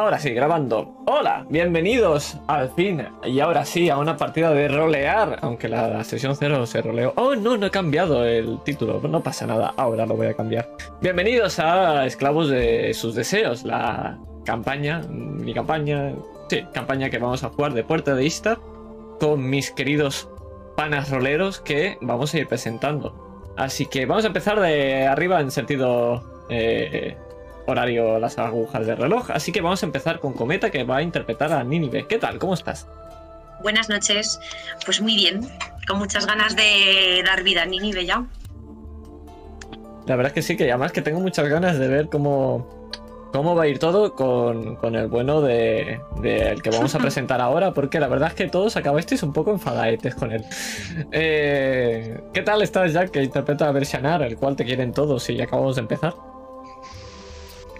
Ahora sí, grabando. Hola, bienvenidos al fin. Y ahora sí, a una partida de rolear. Aunque la sesión 0 se roleó. Oh, no, no he cambiado el título. No pasa nada, ahora lo voy a cambiar. Bienvenidos a Esclavos de sus deseos. La campaña, mi campaña. Sí, campaña que vamos a jugar de Puerta de Ista. Con mis queridos panas roleros que vamos a ir presentando. Así que vamos a empezar de arriba en sentido. Eh, horario las agujas del reloj. Así que vamos a empezar con Cometa que va a interpretar a Nínive. ¿Qué tal? ¿Cómo estás? Buenas noches. Pues muy bien, con muchas ganas de dar vida a Nínive ya. La verdad es que sí, que además que tengo muchas ganas de ver cómo, cómo va a ir todo con, con el bueno de, el que vamos a presentar ahora, porque la verdad es que todos acabasteis un poco enfadaetes con él. Eh, ¿Qué tal estás, Jack, que interpreta a Bersianar, el cual te quieren todos y acabamos de empezar?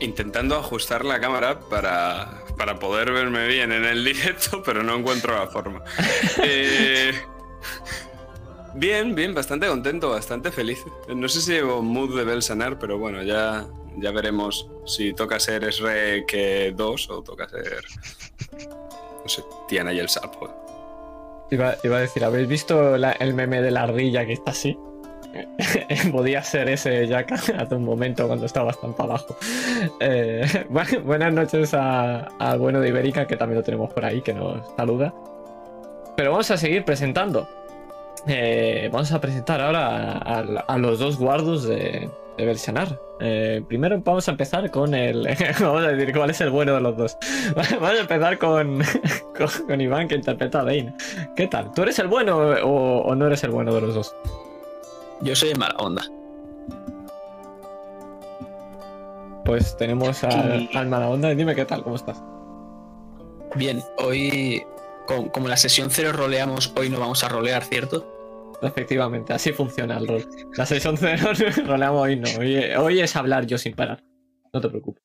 Intentando ajustar la cámara para, para, poder verme bien en el directo, pero no encuentro la forma. Eh, bien, bien, bastante contento, bastante feliz. No sé si llevo mood de Belsanar, pero bueno, ya, ya veremos si toca ser que 2 o toca ser. No sé, Tiana y el sapo. Iba, iba a decir, ¿habéis visto el meme de la ardilla que está así? Podía ser ese Jack hace un momento cuando estaba bastante abajo. Eh, buenas noches al bueno de Ibérica, que también lo tenemos por ahí, que nos saluda. Pero vamos a seguir presentando. Eh, vamos a presentar ahora a, los dos guardos de, de. Eh, primero vamos a empezar con el. vamos a decir cuál es el bueno de los dos. vamos a empezar con, con, Iván, que interpreta a Bane. ¿Qué tal? ¿Tú eres el bueno o no eres el bueno de los dos? Yo soy de mala onda. Pues tenemos al, mala onda. Dime qué tal, ¿cómo estás? Bien, hoy, como, la sesión cero roleamos, hoy no vamos a rolear, ¿cierto? Efectivamente, así funciona el rol. La sesión cero roleamos hoy no. Hoy, es hablar yo sin parar. No te preocupes.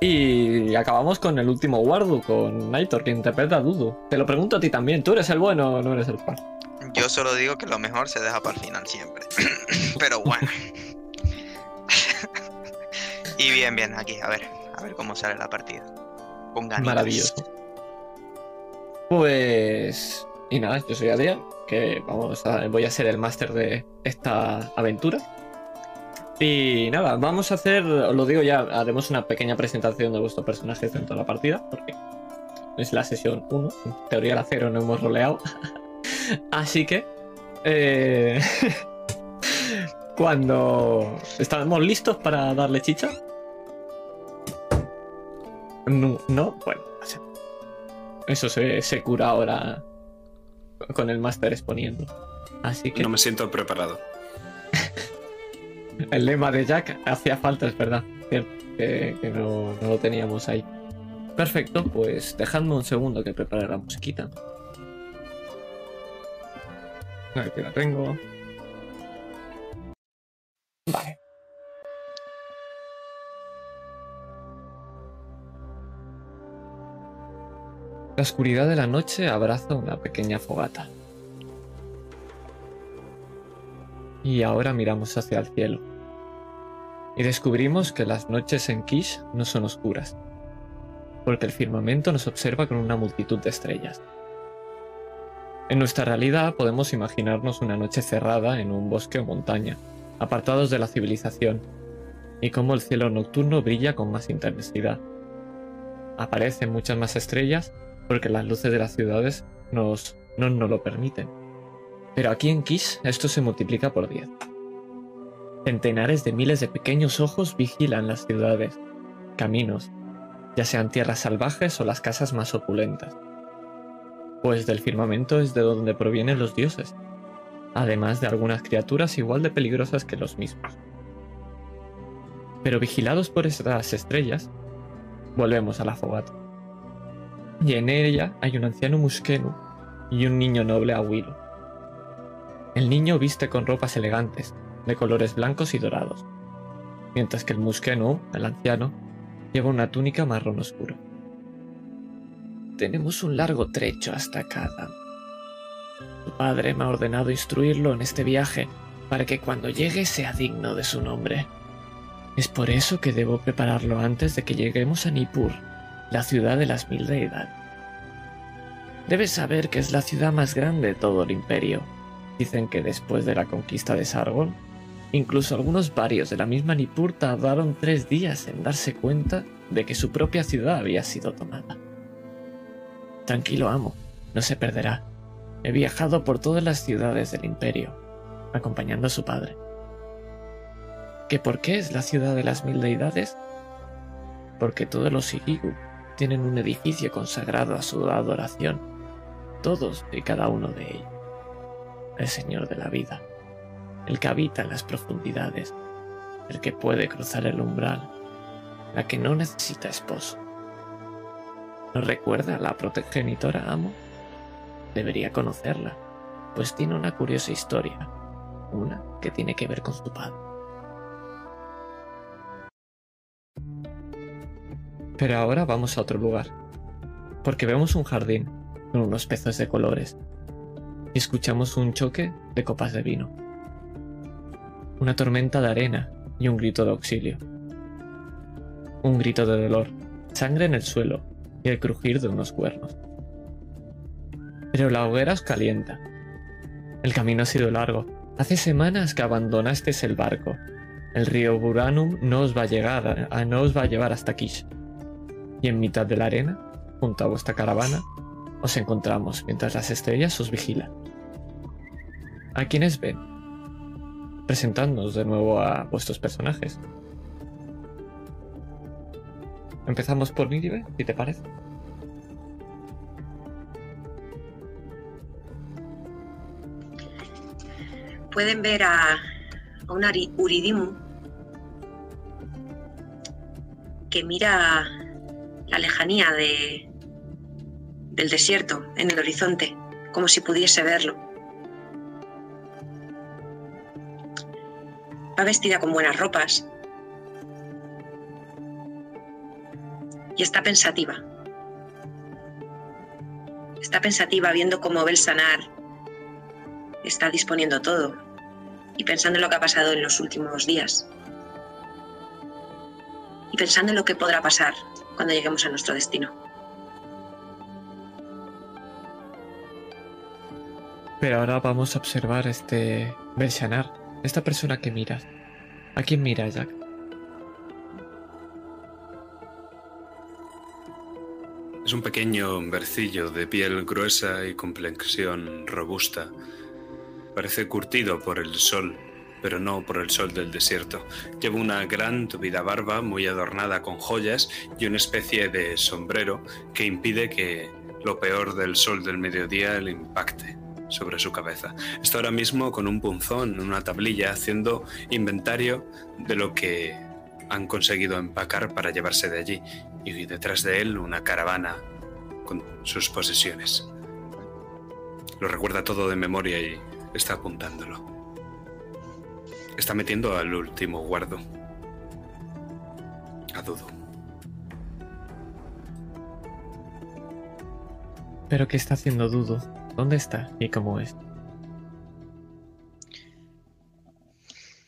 Y acabamos con el último Wardu, con Naitor, que interpreta a Dudu. Te lo pregunto a ti también, ¿tú eres el bueno o no eres el par? Yo solo digo que lo mejor se deja para el final siempre. Pero bueno. y bien, bien, aquí, a ver, a ver cómo sale la partida. Maravilloso. Pues. Y nada, yo soy Adrián, que vamos a, voy a ser el máster de esta aventura. Y nada, vamos a hacer, os lo digo ya, haremos una pequeña presentación de vuestro personaje dentro de la partida, porque es la sesión 1, en teoría la 0 no hemos roleado. Así que. Eh, cuando estamos listos para darle chicha. No, no bueno. Eso se, se cura ahora con el máster exponiendo. Así que. No me siento preparado. el lema de Jack hacía falta, es verdad. que, no, no, lo teníamos ahí. Perfecto, pues dejadme un segundo que prepare la musiquita. Aquí la tengo. Vale. La oscuridad de la noche abraza una pequeña fogata. Y ahora miramos hacia el cielo. Y descubrimos que las noches en Kish no son oscuras, porque el firmamento nos observa con una multitud de estrellas. En nuestra realidad podemos imaginarnos una noche cerrada en un bosque o montaña, apartados de la civilización, y cómo el cielo nocturno brilla con más intensidad. Aparecen muchas más estrellas porque las luces de las ciudades nos, no lo permiten. Pero aquí en Kish esto se multiplica por 10. Centenares de miles de pequeños ojos vigilan las ciudades, caminos, ya sean tierras salvajes o las casas más opulentas pues del firmamento es de donde provienen los dioses, además de algunas criaturas igual de peligrosas que los mismos. Pero vigilados por estas estrellas, volvemos a la fogata. Y en ella hay un anciano muskenu y un niño noble aguilo. El niño viste con ropas elegantes, de colores blancos y dorados, mientras que el muskenu, el anciano, lleva una túnica marrón oscuro. Tenemos un largo trecho hasta cada. Tu padre me ha ordenado instruirlo en este viaje para que cuando llegue sea digno de su nombre. Es por eso que debo prepararlo antes de que lleguemos a Nippur, la ciudad de las mil deidades. Debes saber que es la ciudad más grande de todo el imperio. Dicen que después de la conquista de Sargon, incluso algunos varios de la misma Nippur tardaron tres días en darse cuenta de que su propia ciudad había sido tomada. Tranquilo, amo, no se perderá. He viajado por todas las ciudades del imperio, acompañando a su padre. ¿Que por qué es la ciudad de las mil deidades? Porque todos los Igigu tienen un edificio consagrado a su adoración, todos y cada uno de ellos. El Señor de la vida, el que habita en las profundidades, el que puede cruzar el umbral, la que no necesita esposo. ¿No recuerda a la progenitora amo? Debería conocerla, pues tiene una curiosa historia, una que tiene que ver con su padre. Pero ahora vamos a otro lugar, porque vemos un jardín con unos peces de colores y escuchamos un choque de copas de vino, una tormenta de arena y un grito de auxilio, un grito de dolor, sangre en el suelo y el crujir de unos cuernos. Pero la hoguera os calienta. El camino ha sido largo. Hace semanas que abandonasteis el barco. El río Buranum no os va a llegar, a, no os va a llevar hasta Kish. Y en mitad de la arena, junto a vuestra caravana, os encontramos mientras las estrellas os vigilan. ¿A quiénes ven? Presentadnos de nuevo a vuestros personajes. Empezamos por Níribe, si te parece. Pueden ver a, a un Uridimu que mira la lejanía de, del desierto en el horizonte, como si pudiese verlo. Va vestida con buenas ropas y está pensativa. Está pensativa viendo cómo Belsanar está disponiendo todo y pensando en lo que ha pasado en los últimos días. Y pensando en lo que podrá pasar cuando lleguemos a nuestro destino. Pero ahora vamos a observar este Belshanar, esta persona que miras. ¿A quién mira, Jack? Es un pequeño hombercillo de piel gruesa y complexión robusta. Parece curtido por el sol, pero no por el sol del desierto. Lleva una gran tupida barba muy adornada con joyas y una especie de sombrero que impide que lo peor del sol del mediodía le impacte sobre su cabeza. Está ahora mismo con un punzón en una tablilla haciendo inventario de lo que han conseguido empacar para llevarse de allí y detrás de él una caravana con sus posesiones. Lo recuerda todo de memoria y está apuntándolo. Está metiendo al último guardo. A Dudu. ¿Pero qué está haciendo Dudo? ¿Dónde está y cómo es?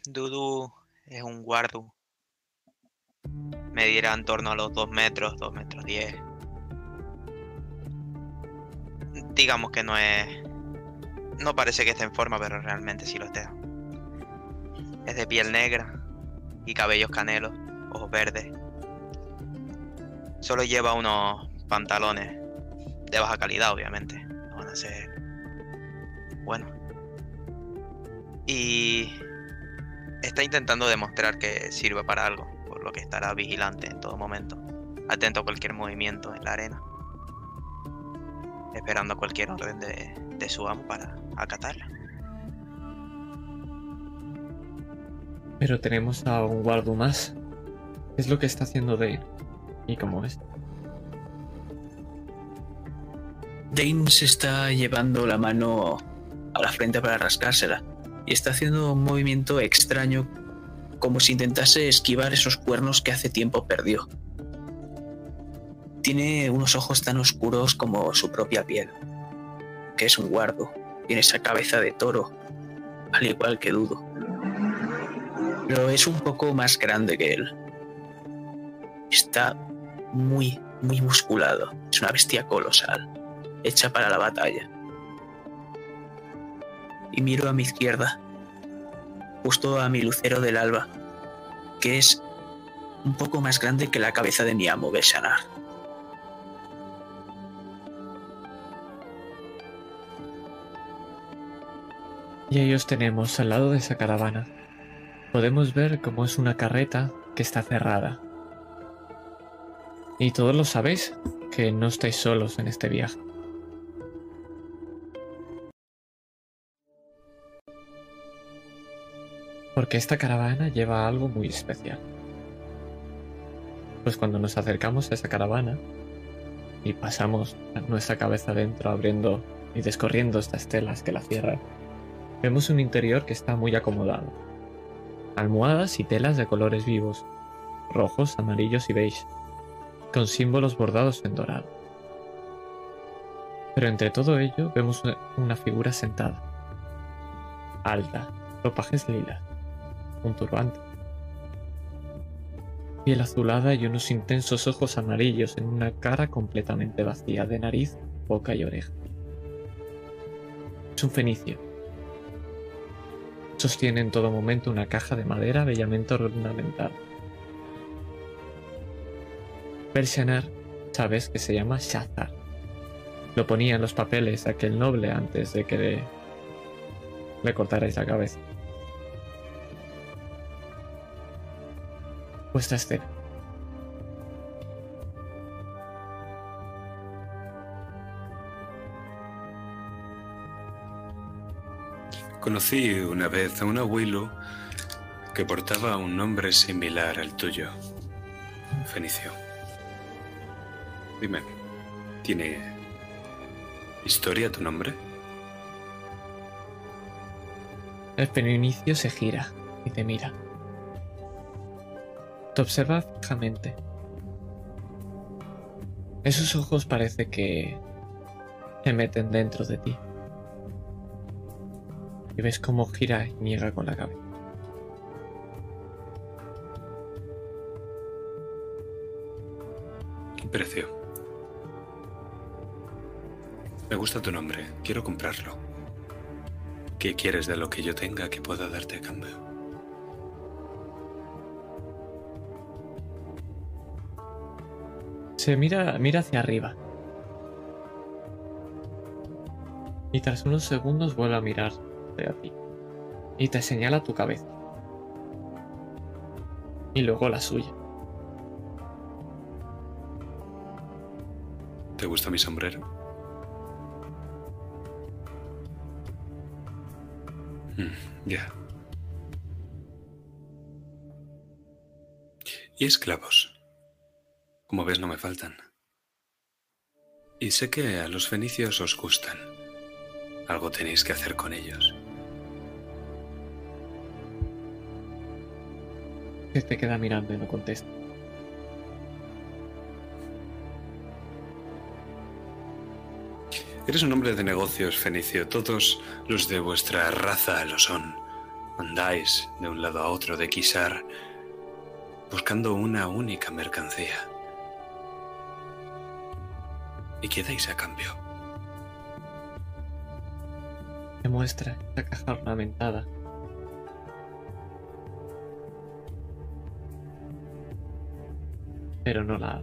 Dudu es un guardo. Medirá en torno a los 2 metros, 2 metros 10. Digamos que no es. No parece que esté en forma, pero realmente sí lo está. Es de piel negra y cabellos canelos, ojos verdes. Solo lleva unos pantalones de baja calidad, obviamente. Van a ser. Bueno. Y está intentando demostrar que sirve para algo, por lo que estará vigilante en todo momento, atento a cualquier movimiento en la arena, esperando cualquier orden de, de su amo para acatarla. Pero tenemos a un guardo más. ¿Qué es lo que está haciendo Dane? ¿Y cómo es? Dane se está llevando la mano a la frente para rascársela y está haciendo un movimiento extraño como si intentase esquivar esos cuernos que hace tiempo perdió. Tiene unos ojos tan oscuros como su propia piel, que es un guardo. Tiene esa cabeza de toro, al igual que Dudo. pero es un poco más grande que él. Está muy, muy musculado. Es una bestia colosal, hecha para la batalla. Y miro a mi izquierda, justo a mi lucero del alba, que es un poco más grande que la cabeza de mi amo Beshanar. Y ahí os tenemos al lado de esa caravana. Podemos ver cómo es una carreta que está cerrada. Y todos lo sabéis, que no estáis solos en este viaje. Porque esta caravana lleva algo muy especial. Pues cuando nos acercamos a esa caravana y pasamos nuestra cabeza dentro abriendo y descorriendo estas telas que la cierran, vemos un interior que está muy acomodado. Almohadas y telas de colores vivos, rojos, amarillos y beige, con símbolos bordados en dorado. Pero entre todo ello vemos una figura sentada, alta, ropajes lilas, un turbante, piel azulada y unos intensos ojos amarillos en una cara completamente vacía de nariz, boca y oreja. Es un fenicio. Sostiene en todo momento una caja de madera bellamente ornamentada. Belshazzar, sabes que se llama Shazar. Lo ponía en los papeles aquel noble antes de que le, le cortarais la cabeza. Vuestra escena. Conocí una vez a un abuelo que portaba un nombre similar al tuyo, Fenicio. Dime, ¿tiene historia tu nombre? El Fenicio se gira y te mira. Te observa fijamente. Esos ojos parece que se meten dentro de ti. Y ves cómo gira y niega con la cabeza. ¿Qué precio? Me gusta tu nombre, quiero comprarlo. ¿Qué quieres de lo que yo tenga que pueda darte a cambio? Se mira, mira hacia arriba. Y tras unos segundos vuelve a mirar hacia ti. Y te señala tu cabeza. Y luego la suya. ¿Te gusta mi sombrero? Mm, ya. Y esclavos. Como ves, no me faltan. Y sé que a los fenicios os gustan. Algo tenéis que hacer con ellos. Se te queda mirando y no contesta. Eres un hombre de negocios, Fenicio. Todos los de vuestra raza lo son. Andáis de un lado a otro de Kisar buscando una única mercancía. ¿Y qué dais a cambio? Te muestra la caja ornamentada. Pero no la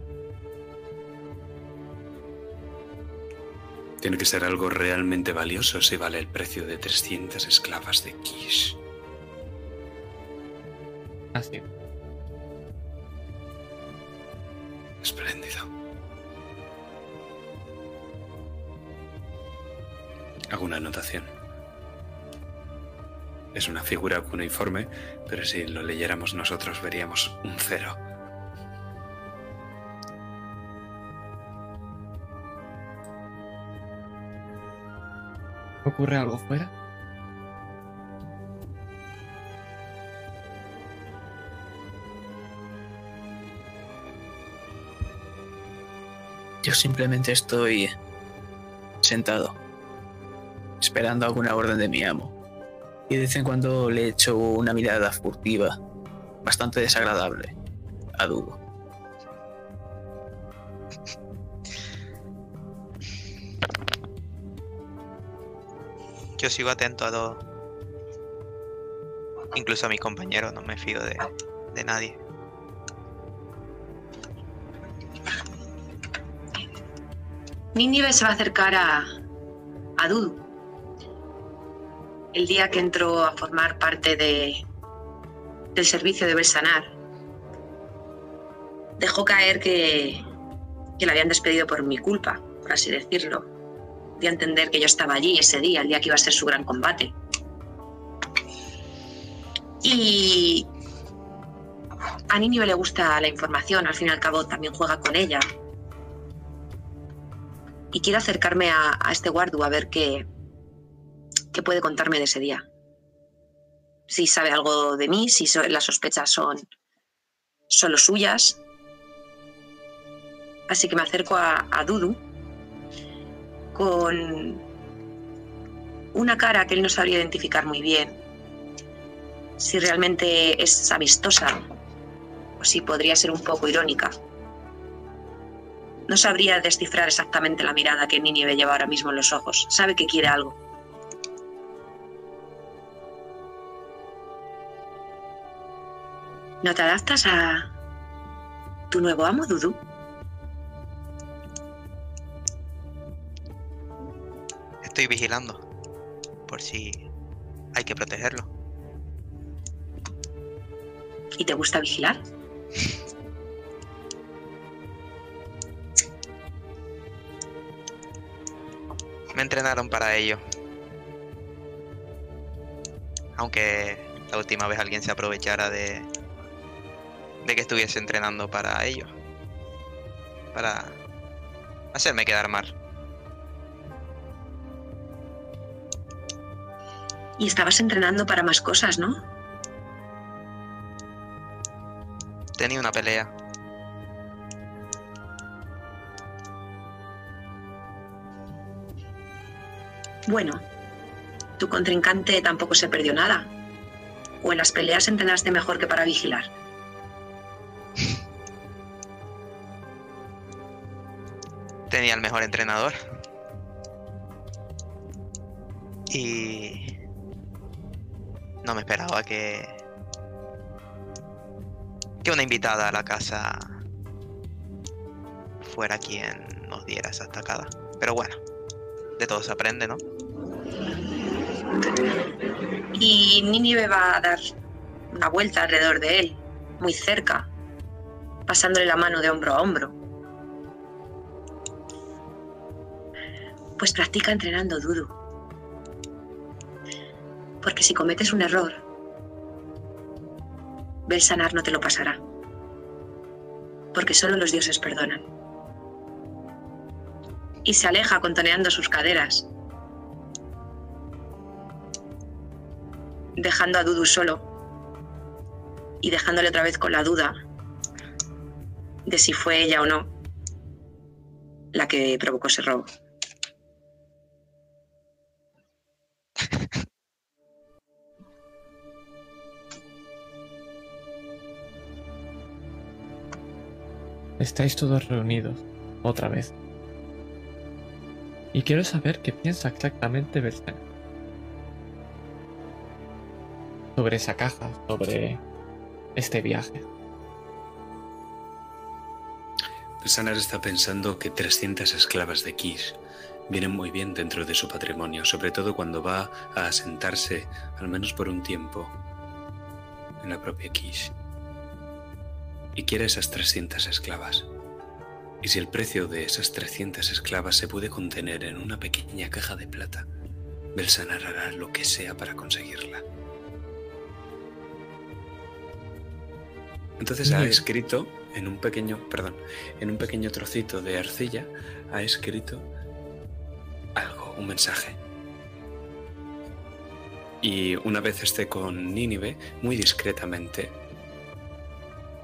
Tiene que ser algo realmente valioso si vale el precio de 300 esclavas de Kish. Así. Espléndido. Hago una anotación. Es una figura cuneiforme, pero si lo leyéramos nosotros veríamos un cero. ¿Ocurre algo fuera? Yo simplemente estoy sentado, esperando alguna orden de mi amo. Y de vez en cuando le echo una mirada furtiva bastante desagradable a Dudo. Yo sigo atento a todo. Incluso a mis compañeros, no me fío de, de nadie. Nínive se va a acercar a, a Dudu. El día que entró a formar parte de, del servicio de Belsanar, dejó caer que, que la habían despedido por mi culpa, por así decirlo. Dio a entender que yo estaba allí ese día, el día que iba a ser su gran combate. Y a Nínive le gusta la información, al fin y al cabo también juega con ella, y quiero acercarme a, a este guardu a ver qué, qué puede contarme de ese día. Si sabe algo de mí, si las sospechas son solo suyas. Así que me acerco a, Dudu con una cara que él no sabría identificar muy bien. Si realmente es amistosa o si podría ser un poco irónica. No sabría descifrar exactamente la mirada que Nínive lleva ahora mismo en los ojos. Sabe que quiere algo. ¿No te adaptas a tu nuevo amo, Dudu? Estoy vigilando. Por si hay que protegerlo. ¿Y te gusta vigilar? Me entrenaron para ello. Aunque la última vez alguien se aprovechara de, de que estuviese entrenando para ello. Para hacerme quedar mal. Y estabas entrenando para más cosas, ¿no? Tenía una pelea. Bueno, tu contrincante tampoco se perdió nada. O en las peleas entrenaste mejor que para vigilar. Tenía el mejor entrenador. Y no me esperaba que que una invitada a la casa fuera quien nos diera esa estacada. Pero bueno, de todo se aprende, ¿no? Y Nínive va a dar una vuelta alrededor de él, muy cerca, pasándole la mano de hombro a hombro. Pues practica entrenando Dudu. Porque si cometes un error, Belsanar no te lo pasará. Porque solo los dioses perdonan. Y se aleja contoneando sus caderas, dejando a Dudu solo y dejándole otra vez con la duda de si fue ella o no la que provocó ese robo. Estáis todos reunidos, otra vez. Y quiero saber qué piensa exactamente Bersen. Sobre esa caja, sobre este viaje. Sanar está pensando que 300 esclavas de Kish vienen muy bien dentro de su patrimonio, sobre todo cuando va a asentarse, al menos por un tiempo, en la propia Kish. Y quiere esas 300 esclavas. Y si el precio de esas 300 esclavas se puede contener en una pequeña caja de plata, Belsanar hará lo que sea para conseguirla. Entonces ha escrito en un pequeño, perdón, en un pequeño trocito de arcilla, ha escrito algo, un mensaje. Y una vez esté con Nínive, muy discretamente,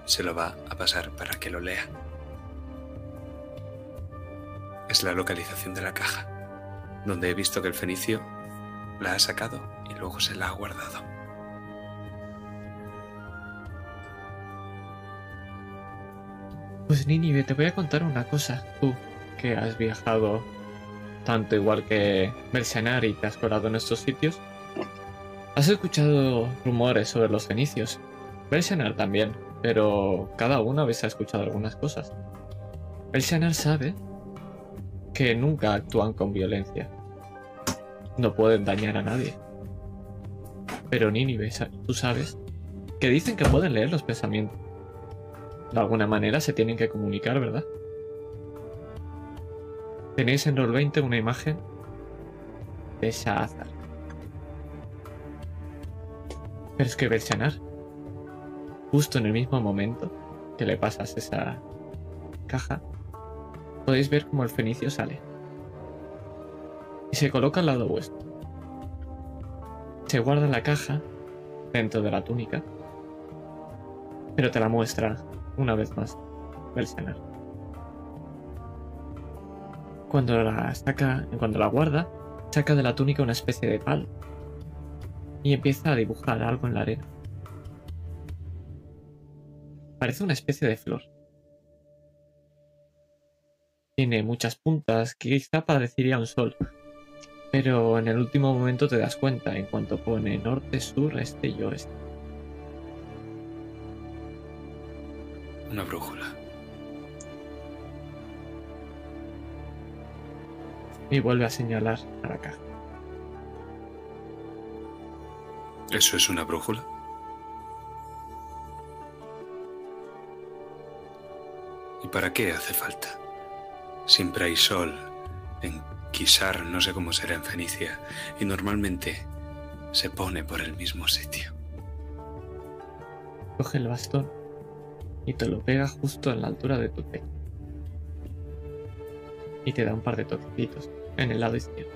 se lo va a pasar para que lo lea. Es la localización de la caja, donde he visto que el fenicio la ha sacado y luego se la ha guardado. Pues Nínive, te voy a contar una cosa. Tú, que has viajado tanto igual que Mercenar y te has colado en estos sitios, has escuchado rumores sobre los fenicios. Mercenar también, pero cada uno habéis escuchado algunas cosas. Mercenar sabe que nunca actúan con violencia. No pueden dañar a nadie. Pero Nínive, sa- tú sabes que dicen que pueden leer los pensamientos. De alguna manera se tienen que comunicar, ¿verdad? Tenéis en Roll20 una imagen de Shahazar. Pero es que Belsanar, justo en el mismo momento que le pasas esa caja, podéis ver cómo el fenicio sale. Y se coloca al lado vuestro. Se guarda la caja dentro de la túnica, pero te la muestra una vez más Belsanar. Cuando la saca, cuando la guarda, saca de la túnica una especie de pal y empieza a dibujar algo en la arena. Parece una especie de flor. Tiene muchas puntas, quizá parecería un sol, pero en el último momento te das cuenta en cuanto pone norte, sur, este y oeste. Una brújula. Y vuelve a señalar a la caja. ¿Eso es una brújula? ¿Y para qué hace falta? Siempre hay sol. En Kisar no sé cómo será en Fenicia. Y normalmente se pone por el mismo sitio. Coge el bastón y te lo pega justo en la altura de tu pecho. Y te da un par de toquecitos en el lado izquierdo.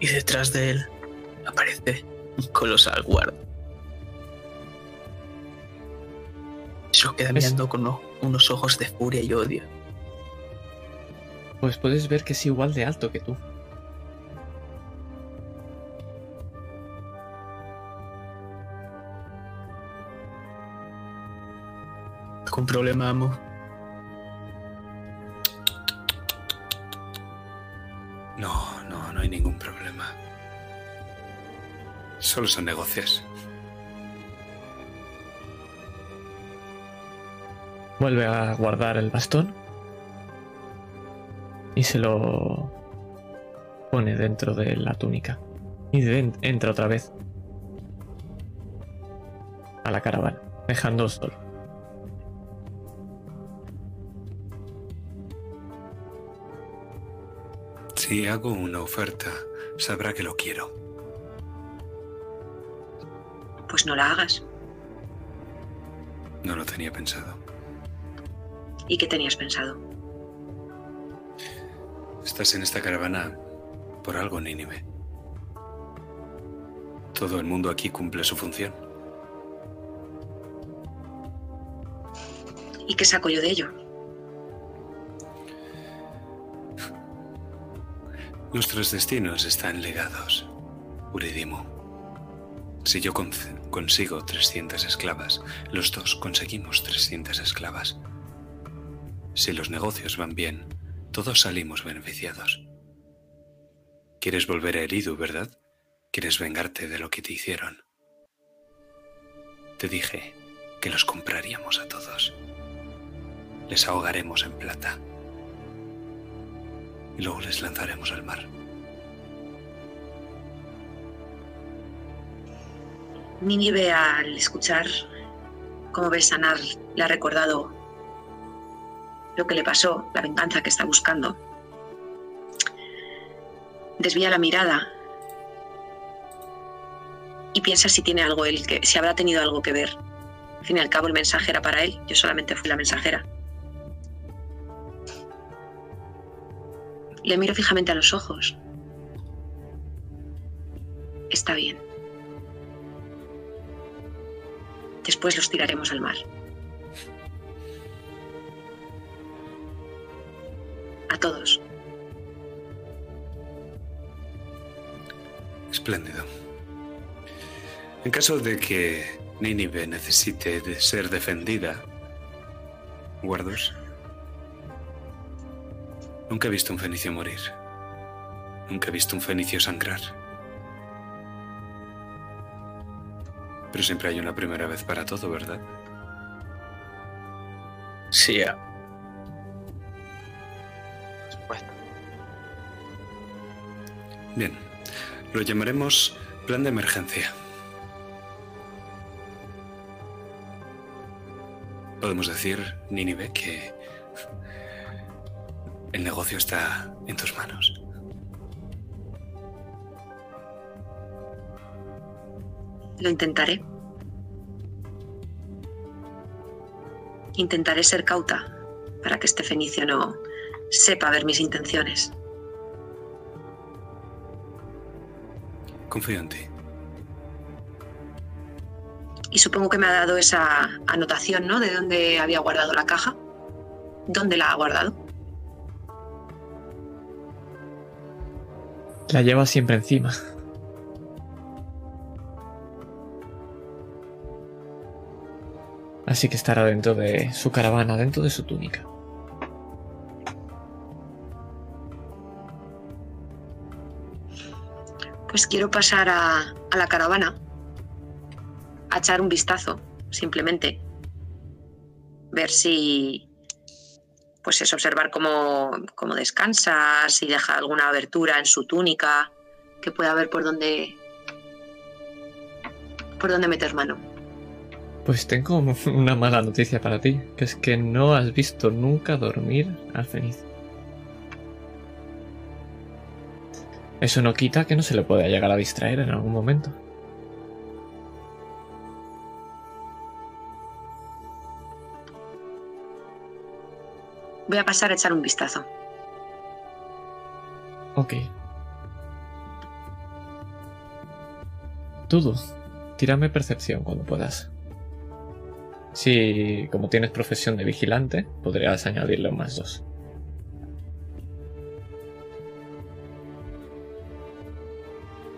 Y detrás de él aparece un colosal guarda. Se lo queda mirando con uno- unos ojos de furia y odio. Pues puedes ver que es igual de alto que tú. Problema, amo. No, no, no hay ningún problema. Solo son negocios. Vuelve a guardar el bastón y se lo pone dentro de la túnica. Y de- entra otra vez a la caravana, dejando solo. Si hago una oferta, sabrá que lo quiero. Pues no la hagas. No lo tenía pensado. ¿Y qué tenías pensado? Estás en esta caravana por algo, Nínive. Todo el mundo aquí cumple su función. ¿Y qué saco yo de ello? Nuestros destinos están ligados, Uridimo. Si yo con- consigo 300 esclavas, los dos conseguimos 300 esclavas. Si los negocios van bien, todos salimos beneficiados. Quieres volver a Eridu, ¿verdad? Quieres vengarte de lo que te hicieron. Te dije que los compraríamos a todos. Les ahogaremos en plata luego les lanzaremos al mar. Nínive al escuchar cómo Belsanar le ha recordado lo que le pasó, la venganza que está buscando, desvía la mirada y piensa si tiene algo él, que, si habrá tenido algo que ver. Al fin y al cabo el mensaje era para él, yo solamente fui la mensajera. Le miro fijamente a los ojos. Está bien. Después los tiraremos al mar. A todos. Espléndido. En caso de que Nínive necesite ser defendida, guardos, nunca he visto un fenicio morir. Nunca he visto un fenicio sangrar. Pero siempre hay una primera vez para todo, ¿verdad? Sí, ya. Por supuesto. Bien, lo llamaremos plan de emergencia. Podemos decir, Nínive, que el negocio está en tus manos. Lo intentaré. Intentaré ser cauta para que este fenicio no sepa ver mis intenciones. Confío en ti. Y supongo que me ha dado esa anotación, ¿no? De dónde había guardado la caja. ¿Dónde la ha guardado? La lleva siempre encima. Así que estará dentro de su caravana, dentro de su túnica. Pues quiero pasar a, la caravana, a echar un vistazo, simplemente. Ver si, pues es observar cómo, cómo descansa, si deja alguna abertura en su túnica, que pueda ver por dónde, por dónde meter mano. Pues tengo una mala noticia para ti, que es que no has visto nunca dormir al fenicio. Eso no quita que no se le pueda llegar a distraer en algún momento. Voy a pasar a echar un vistazo. Ok. Todo. Tírame percepción cuando puedas. Si, como tienes profesión de vigilante, podrías añadirle un más dos.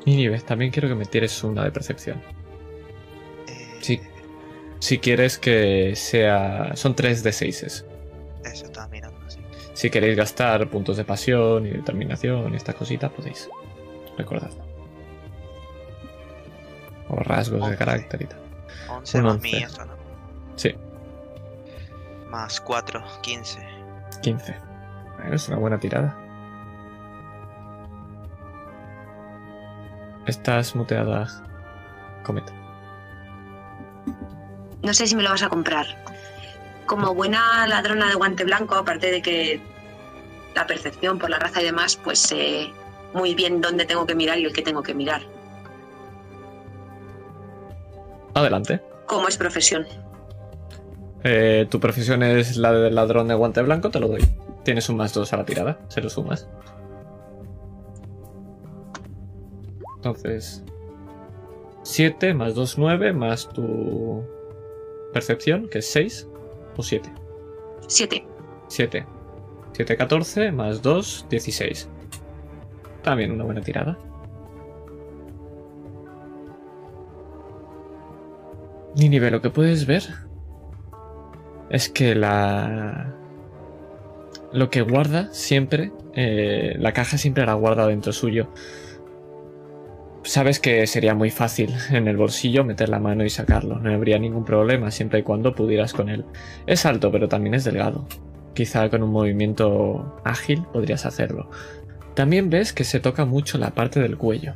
Y Nives, también quiero que me tires una de percepción. Si, si quieres que sea. Son tres de 6 si queréis gastar puntos de pasión y determinación y estas cositas, podéis. Recordadlo. O rasgos de carácter y tal. 11 Un más once. mi eso, ¿no? Sí, Más 4, 15. 15. Bueno, es una buena tirada. Estás muteada, Cometa. No sé si me lo vas a comprar. Como buena ladrona de guante blanco, aparte de que la percepción por la raza y demás, pues sé muy bien dónde tengo que mirar y el que tengo que mirar. Adelante. Como es profesión. Eh, tu profesión es la del ladrón de guante blanco, te lo doy. Tienes un más dos a la tirada, se lo sumas. Entonces, 7 más 2, 9, más tu percepción, que es 6, o 7. Siete. 7. 7, 14, más 2, 16. También una buena tirada. Nínive, lo que puedes ver es que la. Lo que guarda siempre. eh, la caja siempre la guarda dentro suyo. Sabes que sería muy fácil en el bolsillo meter la mano y sacarlo. No habría ningún problema siempre y cuando pudieras con él. Es alto, pero también es delgado. Quizá con un movimiento ágil podrías hacerlo. También ves que se toca mucho la parte del cuello.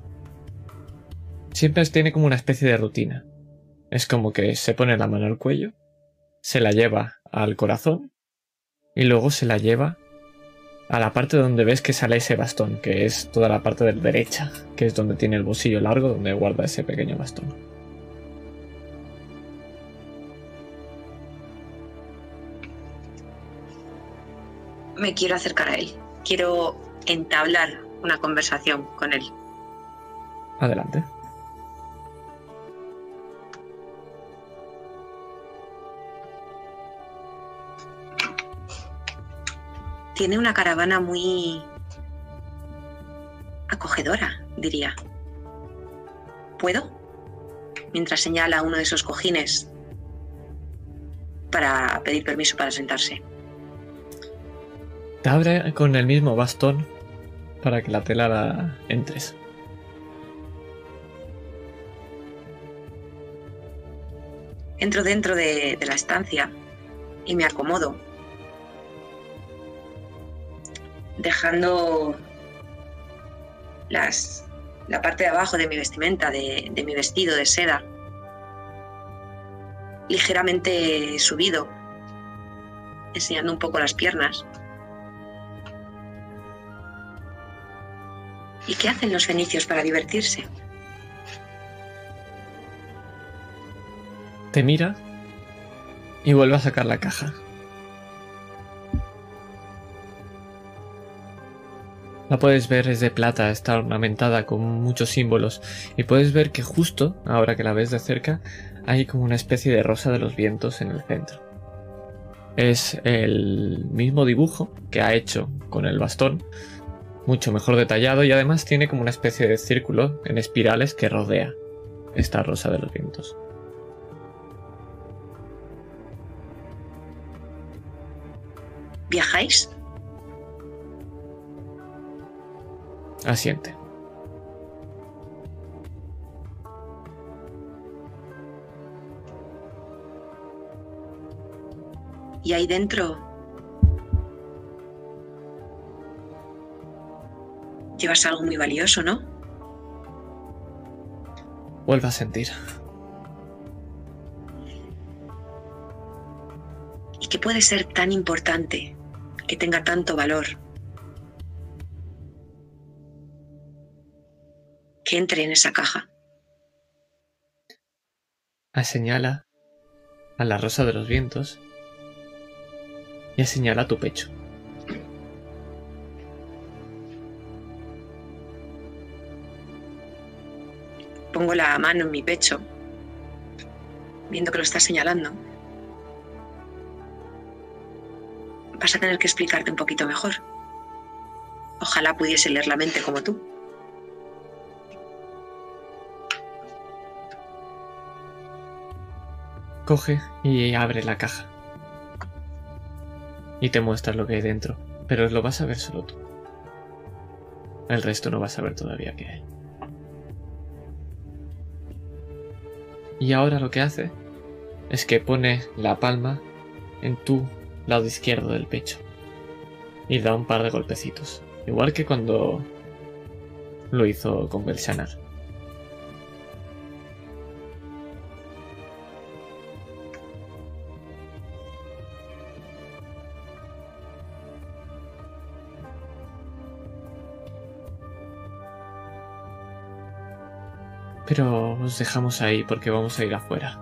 Siempre tiene como una especie de rutina. Es como que se pone la mano al cuello, se la lleva al corazón y luego se la lleva a la parte donde ves que sale ese bastón, que es toda la parte de la derecha, que es donde tiene el bolsillo largo donde guarda ese pequeño bastón. Me quiero acercar a él. Quiero entablar una conversación con él. Adelante. Tiene una caravana muy acogedora, diría. ¿Puedo? mientras señala uno de esos cojines para pedir permiso para sentarse. Te abre con el mismo bastón para que la tela la entres. Entro dentro de, la estancia y me acomodo, dejando las, la parte de abajo de mi vestimenta, de mi vestido de seda, ligeramente subido, enseñando un poco las piernas. ¿Y qué hacen los fenicios para divertirse? Te mira y vuelve a sacar la caja. La puedes ver, es de plata, está ornamentada con muchos símbolos y puedes ver que justo, ahora que la ves de cerca, hay como una especie de rosa de los vientos en el centro. Es el mismo dibujo que ha hecho con el bastón, mucho mejor detallado y además tiene como una especie de círculo en espirales que rodea esta rosa de los vientos. ¿Viajáis? Asiente. Y ahí dentro llevas algo muy valioso, ¿no? Vuelve a sentir. ¿Y qué puede ser tan importante que tenga tanto valor? Que entre en esa caja. Señala a la rosa de los vientos y señala tu pecho. Pongo la mano en mi pecho, viendo que lo está señalando. Vas a tener que explicarte un poquito mejor. Ojalá pudiese leer la mente como tú. Coge y abre la caja. Y te muestra lo que hay dentro. Pero lo vas a ver solo tú. El resto no vas a ver todavía qué hay. Y ahora lo que hace es que pone la palma en tu lado izquierdo del pecho. Y da un par de golpecitos. Igual que cuando lo hizo con Belshanar. Pero os dejamos ahí porque vamos a ir afuera.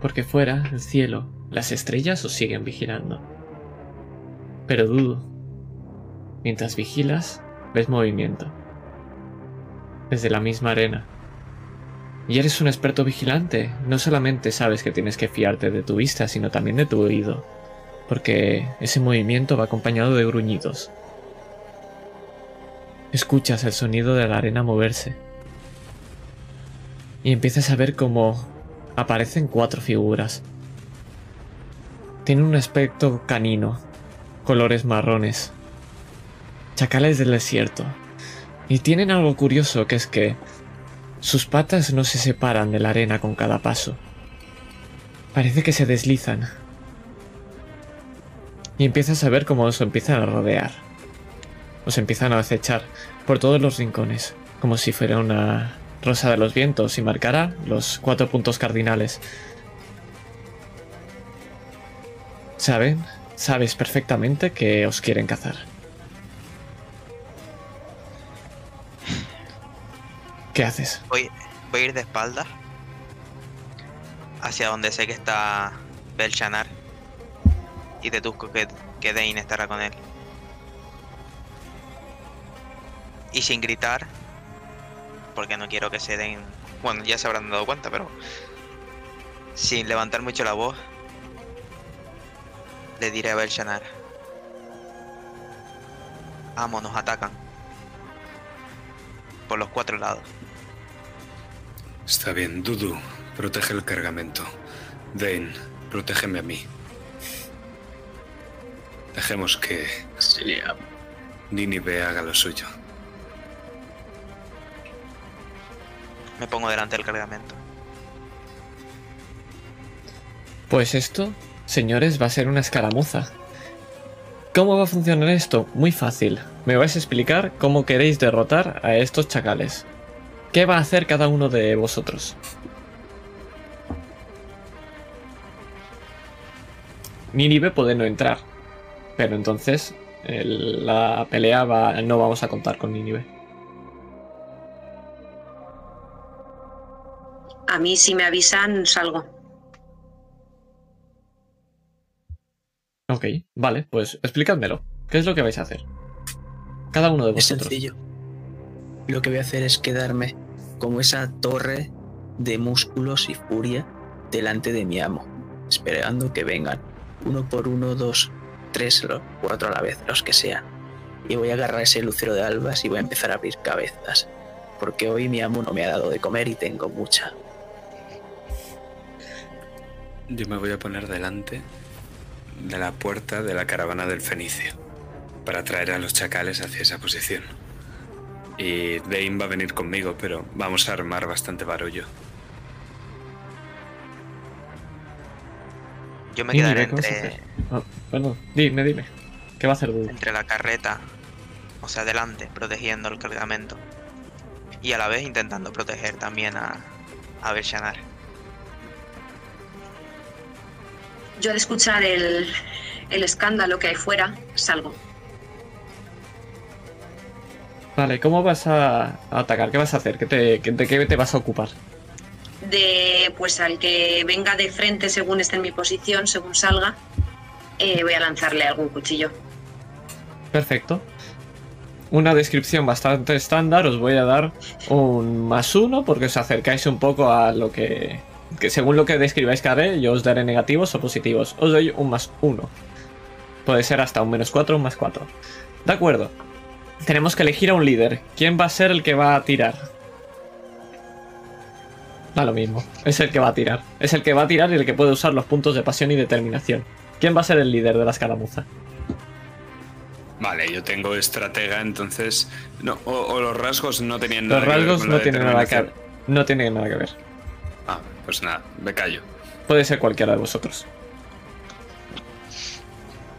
Porque fuera, el cielo, las estrellas os siguen vigilando. Pero dudo. Mientras vigilas, ves movimiento. Desde la misma arena. Y eres un experto vigilante. No solamente sabes que tienes que fiarte de tu vista, sino también de tu oído. Porque ese movimiento va acompañado de gruñidos. Escuchas el sonido de la arena moverse. Y empiezas a ver cómo aparecen cuatro figuras. Tienen un aspecto canino, colores marrones, chacales del desierto. Y tienen algo curioso que es que sus patas no se separan de la arena con cada paso. Parece que se deslizan. Y empiezas a ver cómo os empiezan a rodear. Os empiezan a acechar por todos los rincones, como si fuera una rosa de los vientos y marcara los cuatro puntos cardinales. Saben, sabes perfectamente que os quieren cazar. ¿Qué haces? Voy, voy a ir de espaldas hacia donde sé que está Belchanar y deduzco que, que Dane estará con él. Y sin gritar, porque no quiero que se den. Bueno, ya se habrán dado cuenta, pero sin levantar mucho la voz, le diré a Belchanar. amo nos atacan. Por los cuatro lados. Está bien, Dudu, protege el cargamento. Dane, protégeme a mí. Dejemos que Sería Ninive haga lo suyo. Me pongo delante del cargamento. Pues esto, señores, va a ser una escaramuza. ¿Cómo va a funcionar esto? Muy fácil. Me vais a explicar cómo queréis derrotar a estos chacales. ¿Qué va a hacer cada uno de vosotros? Ninive puede no entrar. Pero entonces el- la pelea va, no vamos a contar con Ninive. A mí si me avisan salgo. Ok, vale, pues explicádmelo. ¿Qué es lo que vais a hacer? Cada uno de Es vosotros. sencillo. Lo que voy a hacer es quedarme como esa torre de músculos y furia delante de mi amo, esperando que vengan uno por uno, dos, tres, lo- cuatro a la vez, los que sean. Y voy a agarrar ese lucero de albas y voy a empezar a abrir cabezas, porque hoy mi amo no me ha dado de comer y tengo mucha. Yo me voy a poner delante de la puerta de la caravana del Fenicio para traer a los chacales hacia esa posición. Y Dane va a venir conmigo, pero vamos a armar bastante barullo. Yo me quedaré ¿qué vas a entre, hacer? Ah, perdón, dime, dime. ¿Qué va a hacer Dudu? entre la carreta, o sea, delante, protegiendo el cargamento. Y a la vez intentando proteger también a, a Belshanar. Yo al escuchar el, el escándalo que hay fuera, salgo. Vale, ¿cómo vas a a atacar? ¿Qué vas a hacer? ¿Qué te, qué- ¿De qué te vas a ocupar? De pues al que venga de frente según esté en mi posición, según salga, eh, voy a lanzarle algún cuchillo. Perfecto. Una descripción bastante estándar, os voy a dar un más uno porque os acercáis un poco a lo que... que según lo que describáis que haré, yo os daré negativos o positivos. Os doy un más uno. Puede ser hasta un menos cuatro un más cuatro. De acuerdo. Tenemos que elegir a un líder. ¿Quién va a ser el que va a tirar? Da lo mismo. Es el que va a tirar. Es el que va a tirar y el que puede usar los puntos de pasión y determinación. ¿Quién va a ser el líder de la escaramuza? Vale, yo tengo estratega, entonces. No, o, o los rasgos no tenían Los nada que ver rasgos con la no tienen nada que determinación. no tienen nada que ver. Ah, pues nada, me callo. Puede ser cualquiera de vosotros.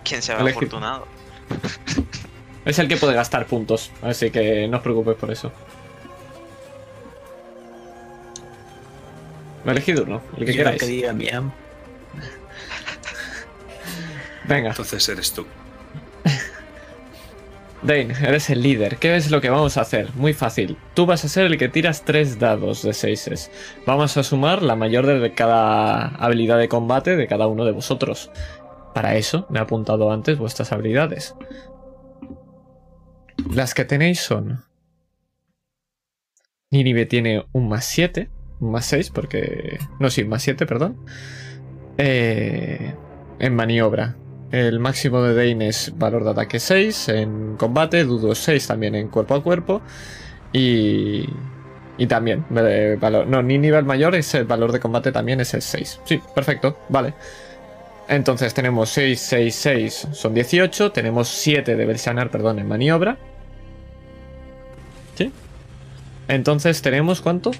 ¿Quién se ve Elegir. afortunado? Es el que puede gastar puntos, así que no os preocupéis por eso. Me elegid uno, el que Yo queráis. que diga mi amo. Venga, Entonces eres tú. Dane, eres el líder. ¿Qué es lo que vamos a hacer? Muy fácil. Tú vas a ser el que tiras tres dados de seises. Vamos a sumar la mayor de cada habilidad de combate de cada uno de vosotros. Para eso me he apuntado antes vuestras habilidades. Las que tenéis son. Ninive tiene un más 7, un más 6, porque. No, sí, más 7, perdón. Eh, en maniobra. El máximo de Dane es valor de ataque 6, en combate, Dudo 6 también en cuerpo a cuerpo. Y. Y también, eh, valor, no, ni nivel mayor es el valor de combate también es el 6. Sí, perfecto, vale. Entonces tenemos 6, 6, 6, son 18. Tenemos 7 de Belsanar, perdón, en maniobra. ¿Sí? Entonces tenemos ¿cuánto?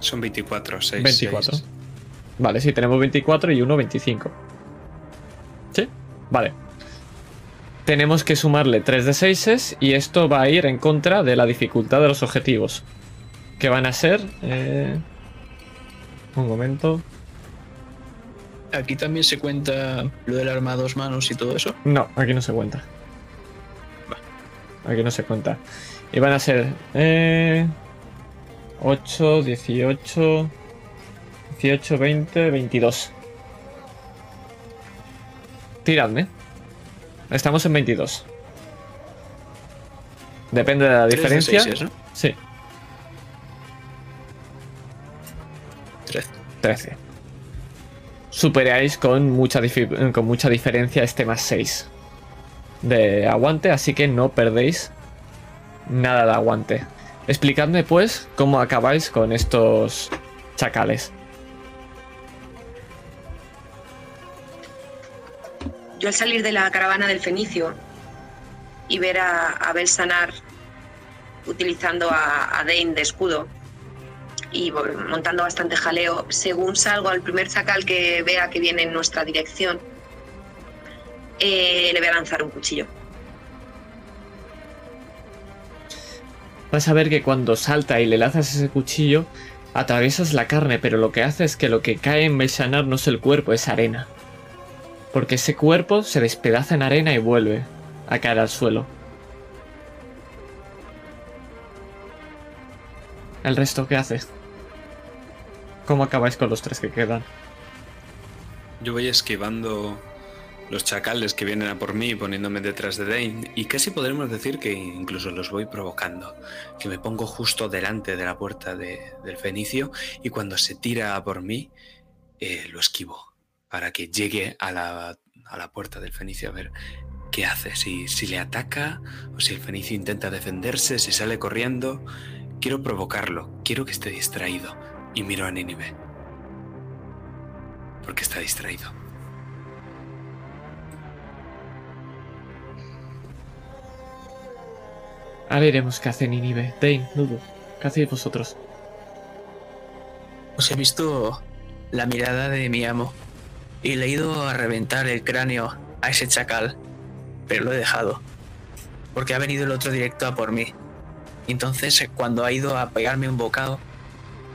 Son 24, 6. 24. Vale, sí, tenemos 24 y uno 25. ¿Sí? Vale. Tenemos que sumarle 3 de 6 y esto va a ir en contra de la dificultad de los objetivos. Que van a ser... eh, Un momento. Aquí también se cuenta lo del arma a dos manos y todo eso. No, aquí no se cuenta. Aquí no se cuenta. Y van a ser... Eh, 8, 18... 18, 20, 22. Tiradme. Estamos en 22. Depende de la diferencia. seises, ¿no? Sí, 13. 13. Superáis con mucha, con mucha diferencia este más 6. de aguante, así que no perdéis nada de aguante. Explicadme pues cómo acabáis con estos chacales. Yo al salir de la caravana del Fenicio y ver a, a Belsanar utilizando a, a Dane de escudo y montando bastante jaleo, según salgo al primer chacal que vea que viene en nuestra dirección, eh, le voy a lanzar un cuchillo. Vas a ver que cuando salta y le lanzas ese cuchillo, atraviesas la carne, pero lo que hace es que lo que cae en Belsanar no es el cuerpo, es arena. Porque ese cuerpo se despedaza en arena y vuelve a caer al suelo. ¿El resto qué hace? ¿Cómo acabáis con los tres que quedan? Yo voy esquivando los chacales que vienen a por mí poniéndome detrás de Dane y casi podremos decir que incluso los voy provocando, que me pongo justo delante de la puerta de- del fenicio y cuando se tira a por mí eh, lo esquivo para que llegue a la, a la puerta del fenicio a ver qué hace, si, si le ataca o si el fenicio intenta defenderse, si sale corriendo. Quiero provocarlo, quiero que esté distraído y miro a Nínive. Porque está distraído. Ahora iremos qué hace Ninive. Dane, Nudu, ¿qué hacéis vosotros? Os he visto la mirada de mi amo y le he ido a reventar el cráneo a ese chacal, pero lo he dejado, porque ha venido el otro directo a por mí. Entonces, eh, cuando ha ido a pegarme un bocado,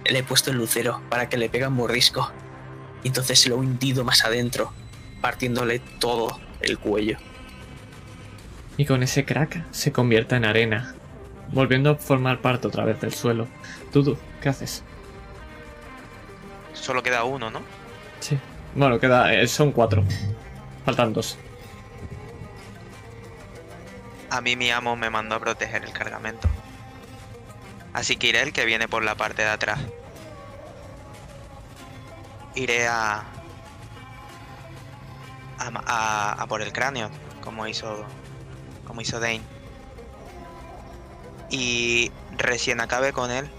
le he puesto el lucero para que le pegue un mordisco. Entonces se lo he hundido más adentro, partiéndole todo el cuello. Y con ese crack se convierte en arena, volviendo a formar parte otra vez del suelo. Dudu, ¿qué haces? Solo queda uno, ¿no? Sí. Bueno, queda. eh, son cuatro. Faltan dos. A mí mi amo me mandó a proteger el cargamento. Así que iré el que viene por la parte de atrás. Iré a. a- a por el cráneo, como hizo. Como hizo Dane. Y recién acabe con él,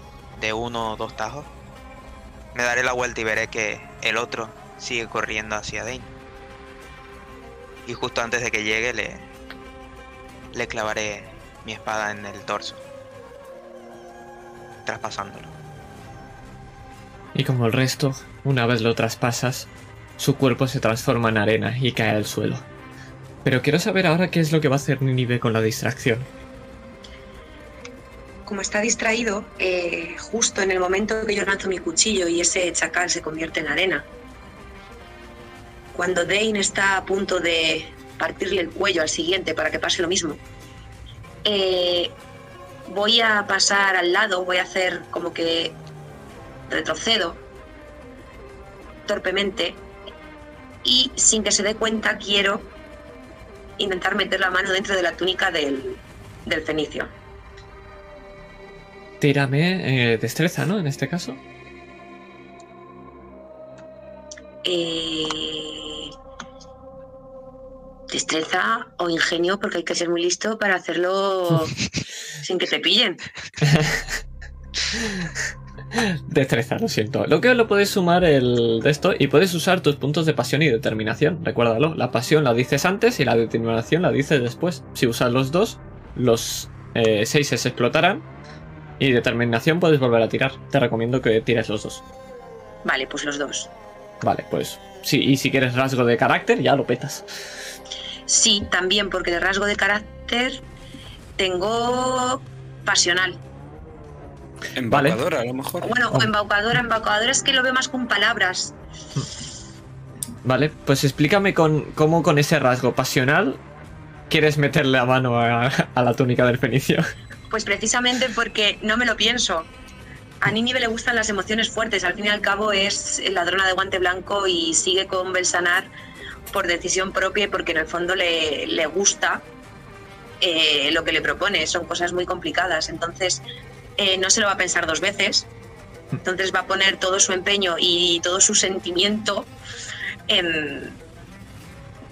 de uno o dos tajos, me daré la vuelta y veré que el otro sigue corriendo hacia Dane. Y justo antes de que llegue le, le clavaré mi espada en el torso, traspasándolo. Y como el resto, una vez lo traspasas, su cuerpo se transforma en arena y cae al suelo. Pero quiero saber ahora qué es lo que va a hacer Ninive con la distracción. Como está distraído, eh, justo en el momento que yo lanzo mi cuchillo y ese chacal se convierte en arena, cuando Dane está a punto de partirle el cuello al siguiente para que pase lo mismo, eh, voy a pasar al lado, voy a hacer como que retrocedo torpemente y sin que se dé cuenta quiero intentar meter la mano dentro de la túnica del, del fenicio. Tírame eh, destreza, ¿no? En este caso. Eh, destreza o ingenio, porque hay que ser muy listo para hacerlo sin que te pillen. Destreza, lo siento. Lo que lo puedes sumar el de esto y puedes usar tus puntos de pasión y determinación. Recuérdalo. La pasión la dices antes y la determinación la dices después. Si usas los dos, los eh, seis se explotarán. Y determinación puedes volver a tirar. Te recomiendo que tires los dos. Vale, pues los dos. Vale, pues sí. Y si quieres rasgo de carácter, ya lo petas. Sí, también, porque de rasgo de carácter tengo pasional. Embaucadora, a lo mejor. Bueno, o embaucadora, embaucadora es que lo veo más con palabras. Vale, pues explícame con cómo con ese rasgo pasional quieres meterle la mano a, a la túnica del fenicio. Pues precisamente porque no me lo pienso. A Nínive le gustan las emociones fuertes. Al fin y al cabo es ladrona de guante blanco y sigue con Belsanar por decisión propia y porque en el fondo le, le gusta eh, lo que le propone. Son cosas muy complicadas. Entonces eh, no se lo va a pensar dos veces. Entonces va a poner todo su empeño y todo su sentimiento en,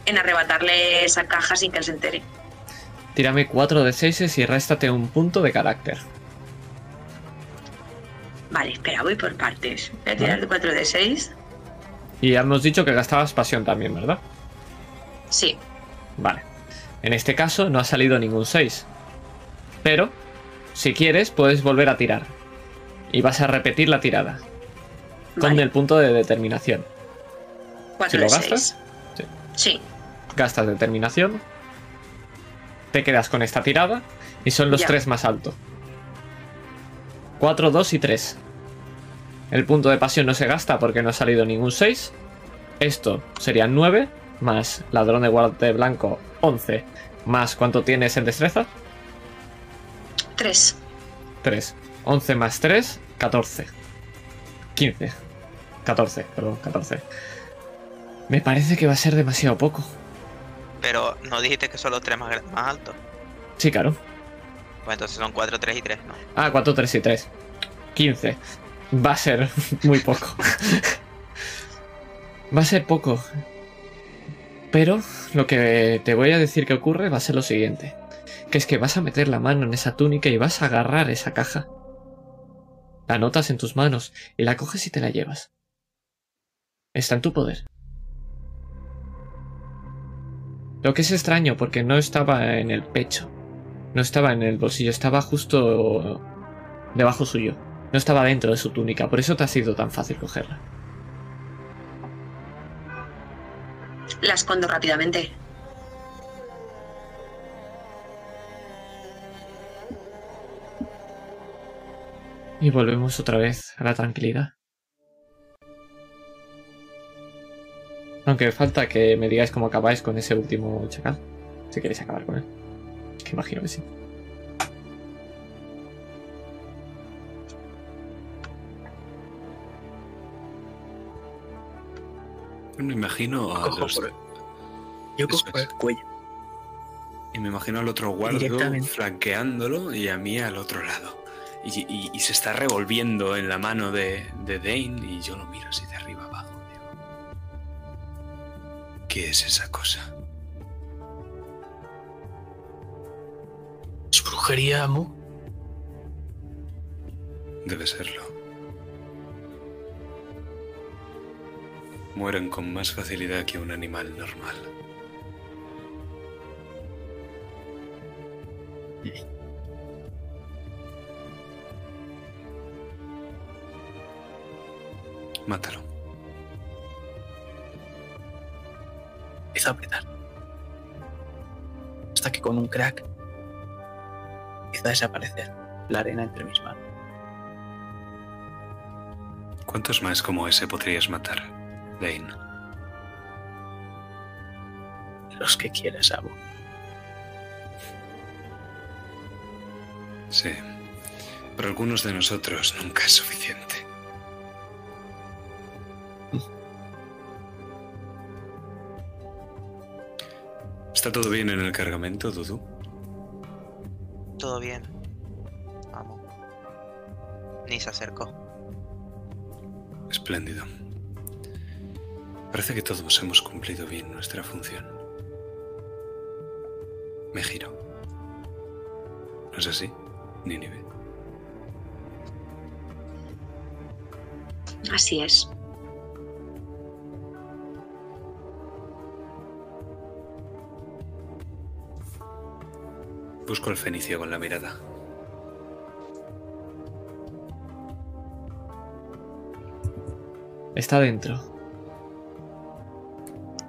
en arrebatarle esa caja sin que él se entere. Tírame 4 de 6 y réstate un punto de carácter. Vale, espera, voy por partes. Voy a tirar de 4 de 6. Y ya hemos dicho que gastabas pasión también, ¿verdad? Sí, Vale. En este caso no ha salido ningún 6. Pero, si quieres, puedes volver a tirar. Y vas a repetir la tirada. Con vale. el punto de determinación. 4 ¿Si de lo 6. gastas? Sí. Sí, Gastas determinación. Te quedas con esta tirada. Y son los Ya. tres más altos. 4, 2 y 3. El punto de pasión no se gasta porque no ha salido ningún 6. Esto serían 9. Más ladrón de guante blanco 11. Más cuánto tienes en destreza? 3. 3. 11 más 3, 14. 15. 14, perdón, 14. Me parece que va a ser demasiado poco. Pero no dijiste que son los tres más, gra- más altos. Sí, claro. Pues entonces son 4, 3 y 3, ¿no? Ah, 4, 3 y 3. 15. Va a ser muy poco. va a ser poco. Pero lo que te voy a decir que ocurre va a ser lo siguiente. Que es que vas a meter la mano en esa túnica y vas a agarrar esa caja. La notas en tus manos y la coges y te la llevas. Está en tu poder. Lo que es extraño porque no estaba en el pecho. No estaba en el bolsillo, estaba justo debajo suyo. No estaba dentro de su túnica, por eso te ha sido tan fácil cogerla. La escondo rápidamente. Y volvemos otra vez a la tranquilidad. Aunque falta que me digáis cómo acabáis con ese último chacal. Si queréis acabar con él. Que imagino que sí. Me imagino a Cojo los- por el- Yo cojo por el cuello. Y me imagino al otro guardo flanqueándolo y a mí al otro lado. Y, y- y se está revolviendo en la mano de, de Dane y yo lo miro así de arriba abajo. digo, ¿Qué es esa cosa? ¿Es brujería, Amo? Debe serlo. Mueren con más facilidad que un animal normal. Mátalo. Empiezo a apretar. Hasta que con un crack empieza a desaparecer la arena entre mis manos. ¿Cuántos más como ese podrías matar, Dane? Los que quieras, Amo. Sí. Para algunos de nosotros nunca es suficiente. ¿Está todo bien en el cargamento, Dudu? Todo bien. Vamos. Ni se acercó. Espléndido. Parece que todos hemos cumplido bien nuestra función. Me giro. ¿No es así, Nínive? Así es. Busco al fenicio con la mirada. Está dentro.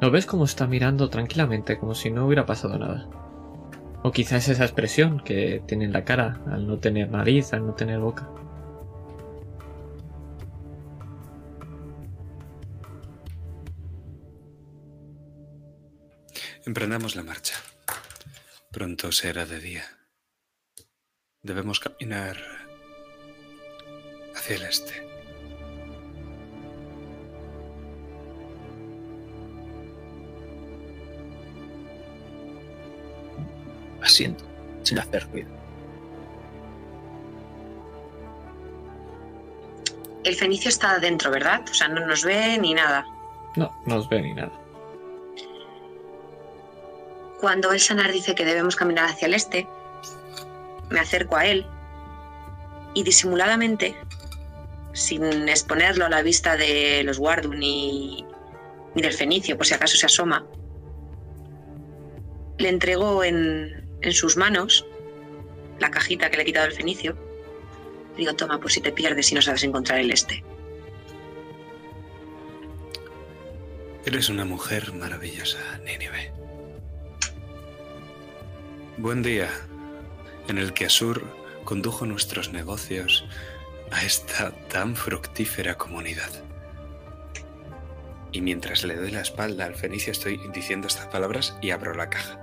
¿Lo ves como está mirando tranquilamente, como si no hubiera pasado nada? O quizás esa expresión que tiene en la cara, al no tener nariz, al no tener boca. Emprendamos la marcha. Pronto será de día. Debemos caminar hacia el este. Asiento, sin hacer ruido. El fenicio está adentro, ¿verdad? O sea, no nos ve ni nada. No, no os ve ni nada. Cuando el Sanar dice que debemos caminar hacia el este, me acerco a él y disimuladamente, sin exponerlo a la vista de los Guardu ni, del Fenicio, por si acaso se asoma, le entrego en, sus manos la cajita que le he quitado el Fenicio. Digo, toma, por si te pierdes y no sabes encontrar el este. Eres una mujer maravillosa, Nínive. Buen día, en el que Asur condujo nuestros negocios a esta tan fructífera comunidad. Y mientras le doy la espalda al fenicio estoy diciendo estas palabras y abro la caja.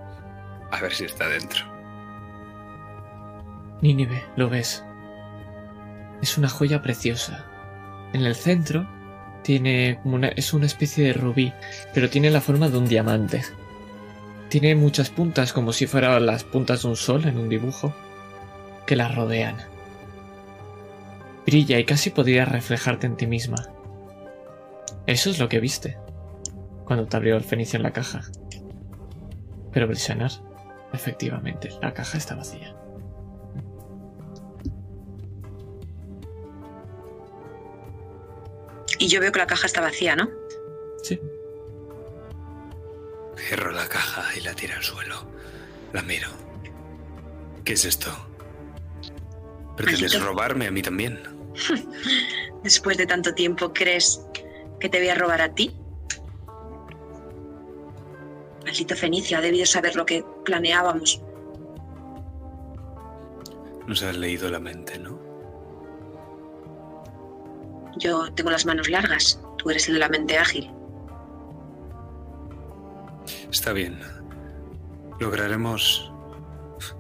A ver si está dentro. Nínive, lo ves. Es una joya preciosa. En el centro tiene como una, es una especie de rubí, pero tiene la forma de un diamante. Tiene muchas puntas como si fueran las puntas de un sol en un dibujo que la rodean. Brilla y casi podría reflejarte en ti misma. Eso es lo que viste cuando te abrió el fenicio en la caja. Pero Brisanar, efectivamente, la caja está vacía. Y yo veo que la caja está vacía, ¿no? Sí. Cierro la caja y la tiro al suelo. La miro. ¿Qué es esto? ¿Pretendes Maldito. robarme a mí también? Después de tanto tiempo, ¿crees que te voy a robar a ti? Maldito Fenicio, ha debido saber lo que planeábamos. Nos has leído la mente, ¿no? Yo tengo las manos largas, tú eres el de la mente ágil. Está bien. Lograremos...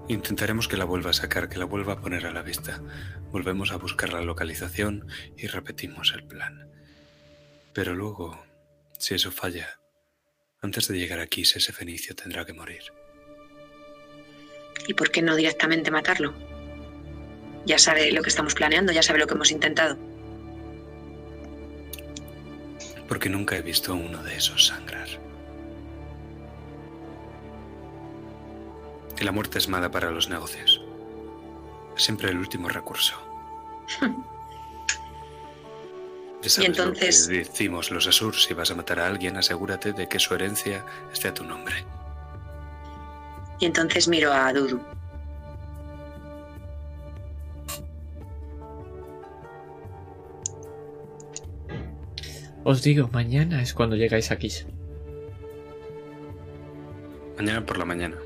Intentaremos que la vuelva a sacar, que la vuelva a poner a la vista. Volvemos a buscar la localización y repetimos el plan. Pero luego, si eso falla, antes de llegar aquí, ese fenicio tendrá que morir. ¿Y por qué no directamente matarlo? Ya sabe lo que estamos planeando, ya sabe lo que hemos intentado. Porque nunca he visto a uno de esos sangrar. Y la muerte es mala para los negocios. Es siempre el último recurso. Ya sabes lo entonces- que decimos los Asur, si vas a matar a alguien, asegúrate de que su herencia esté a tu nombre. Y entonces miro a Dudu. Os digo, mañana es cuando llegáis aquí. Mañana por la mañana.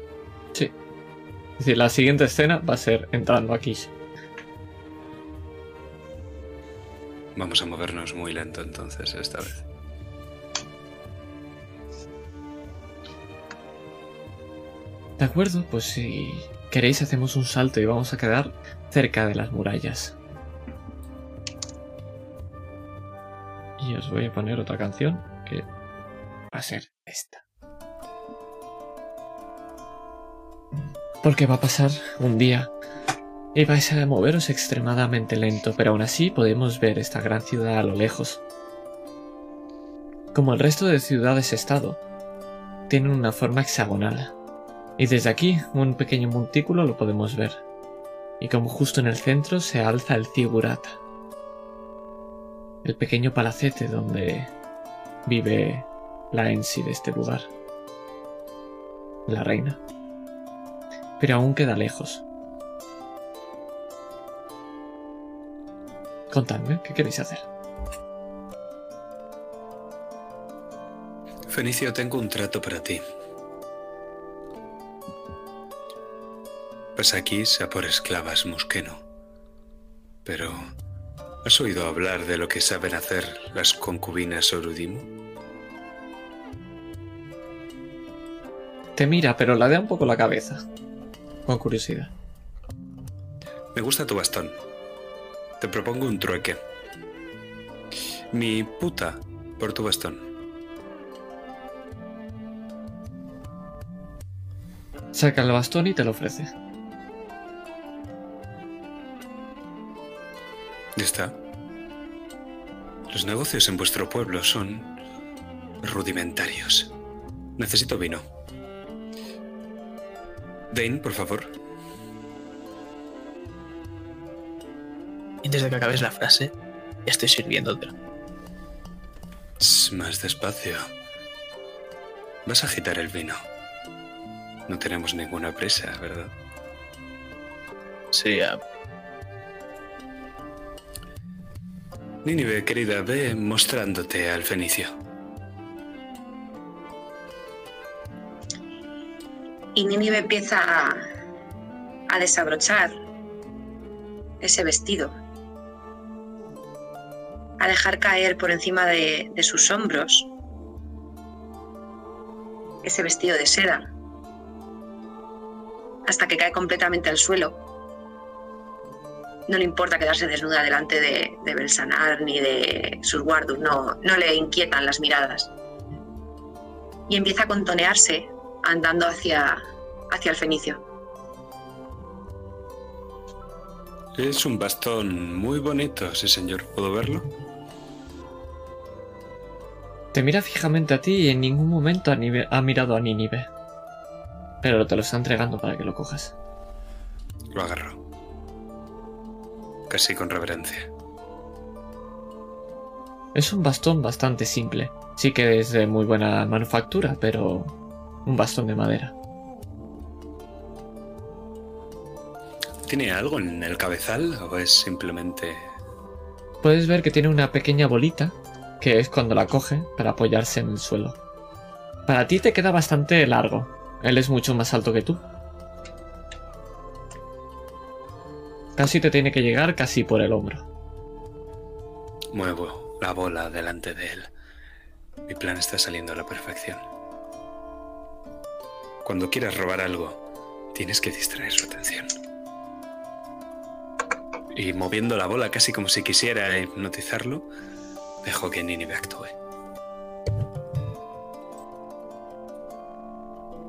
Sí. Es decir, la siguiente escena va a ser entrando aquí. Vamos a movernos muy lento entonces esta vez. De acuerdo, pues si queréis hacemos un salto y vamos a quedar cerca de las murallas. Y os voy a poner otra canción que va a ser esta. Porque va a pasar un día y vais a moveros extremadamente lento, pero aún así podemos ver esta gran ciudad a lo lejos. Como el resto de ciudades-estado, tienen una forma hexagonal. Y desde aquí, un pequeño montículo lo podemos ver. Y como justo en el centro se alza el Zigurata. El pequeño palacete donde vive la Ensi de este lugar. La reina. Pero aún queda lejos. Contadme, ¿qué queréis hacer? Fenicio, tengo un trato para ti. Vas aquí a por esclavas musqueno. Pero, ¿has oído hablar de lo que saben hacer las concubinas Orudimo? Te mira, pero la da un poco la cabeza. Con curiosidad. Me gusta tu bastón. Te propongo un trueque. Mi puta por tu bastón. Saca el bastón y te lo ofrece. Ya está. Los negocios en vuestro pueblo son rudimentarios. Necesito vino. Dane, por favor. Antes de que acabes la frase, ya estoy sirviéndote. Tss, Más despacio. Vas a agitar el vino. No tenemos ninguna prisa, ¿verdad? Sí, ah, Nínive, querida, ve mostrándote al fenicio. Y Nínive empieza a, desabrochar ese vestido, a dejar caer por encima de, de sus hombros ese vestido de seda, hasta que cae completamente al suelo. No le importa quedarse desnuda delante de, de Belsanar ni de sus guardos, no, no le inquietan las miradas. Y empieza a contonearse andando hacia, hacia el fenicio. Es un bastón muy bonito, sí señor. ¿Puedo verlo? Te mira fijamente a ti y en ningún momento ha, nive- ha mirado a Nínive. Pero te lo está entregando para que lo cojas. Lo agarro. Casi con reverencia. Es un bastón bastante simple. Sí que es de muy buena manufactura, pero un bastón de madera. ¿Tiene algo en el cabezal o es simplemente... Puedes ver que tiene una pequeña bolita, que es cuando la coge para apoyarse en el suelo. Para ti te queda bastante largo. Él es mucho más alto que tú. Casi te tiene que llegar casi por el hombro. Muevo la bola delante de él. Mi plan está saliendo a la perfección. Cuando quieras robar algo, tienes que distraer su atención. Y moviendo la bola casi como si quisiera hipnotizarlo, dejo que Nínive actúe.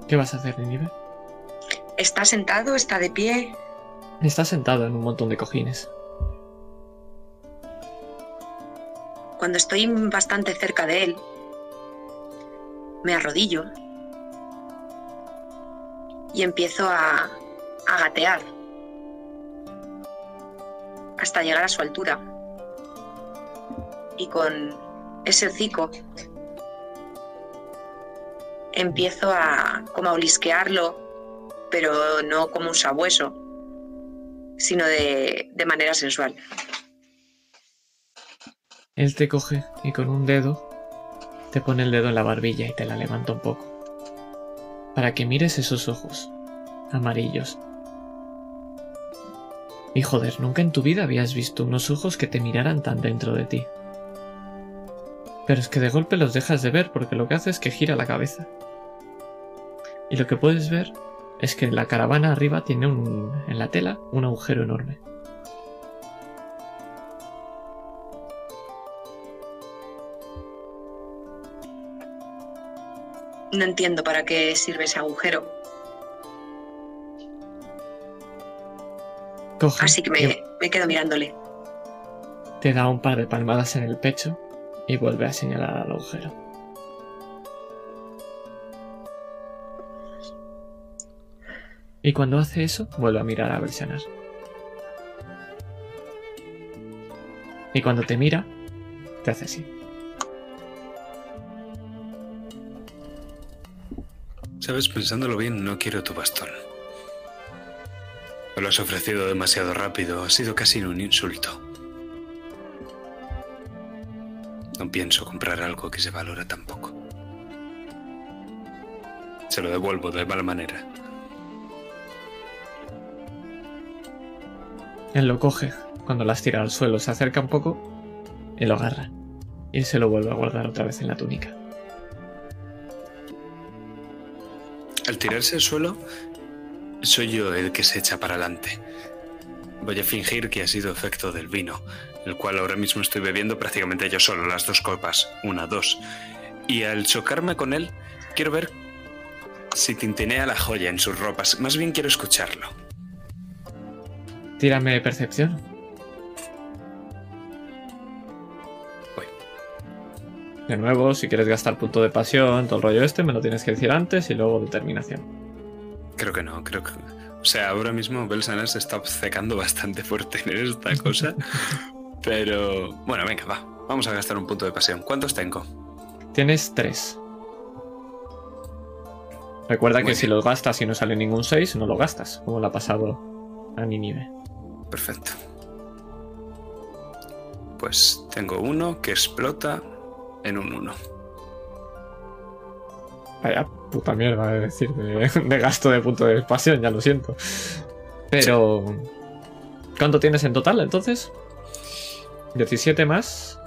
¿Qué vas a hacer, Nínive? Está sentado, está de pie. Está sentado en un montón de cojines. Cuando estoy bastante cerca de él, me arrodillo y empiezo a, a gatear hasta llegar a su altura. Y con ese hocico empiezo a como a olisquearlo, pero no como un sabueso, sino de, de manera sensual. Él te coge y con un dedo te pone el dedo en la barbilla y te la levanta un poco. Para que mires esos ojos amarillos. Y joder, nunca en tu vida habías visto unos ojos que te miraran tan dentro de ti. Pero es que de golpe los dejas de ver porque lo que hace es que gira la cabeza. Y lo que puedes ver es que la caravana arriba tiene un, en la tela un agujero enorme. No entiendo para qué sirve ese agujero, Coge así que me, me quedo mirándole. Te da un par de palmadas en el pecho y vuelve a señalar al agujero. Y cuando hace eso, vuelve a mirar a Belsanar. Y cuando te mira, te hace así. Sabes, pensándolo bien, no quiero tu bastón. Me lo has ofrecido demasiado rápido, ha sido casi un insulto. No pienso comprar algo que se valora tan poco. Se lo devuelvo de mala manera. Él lo coge, cuando las tira al suelo se acerca un poco y lo agarra. Y se lo vuelve a guardar otra vez en la túnica. Al tirarse al suelo, soy yo el que se echa para adelante. Voy a fingir que ha sido efecto del vino, el cual ahora mismo estoy bebiendo prácticamente yo solo, las dos copas, una, dos. Y al chocarme con él, quiero ver si tintinea la joya en sus ropas. Más bien quiero escucharlo. Tírame percepción. De nuevo, si quieres gastar punto de pasión, todo el rollo este, me lo tienes que decir antes y luego determinación. Creo que no, creo que. O sea, ahora mismo Belsanar se está obcecando bastante fuerte en esta cosa. pero. Bueno, venga, va. Vamos a gastar un punto de pasión. ¿Cuántos tengo? Tienes tres. Recuerda Muy que si los gastas y no sale ningún 6, no lo gastas, como le ha pasado a Ninive. Perfecto. Pues tengo uno que explota en un uno. Vaya puta mierda, es decir, de, de gasto de punto de pasión, ya lo siento. Pero. ¿Cuánto tienes en total entonces? 17 más.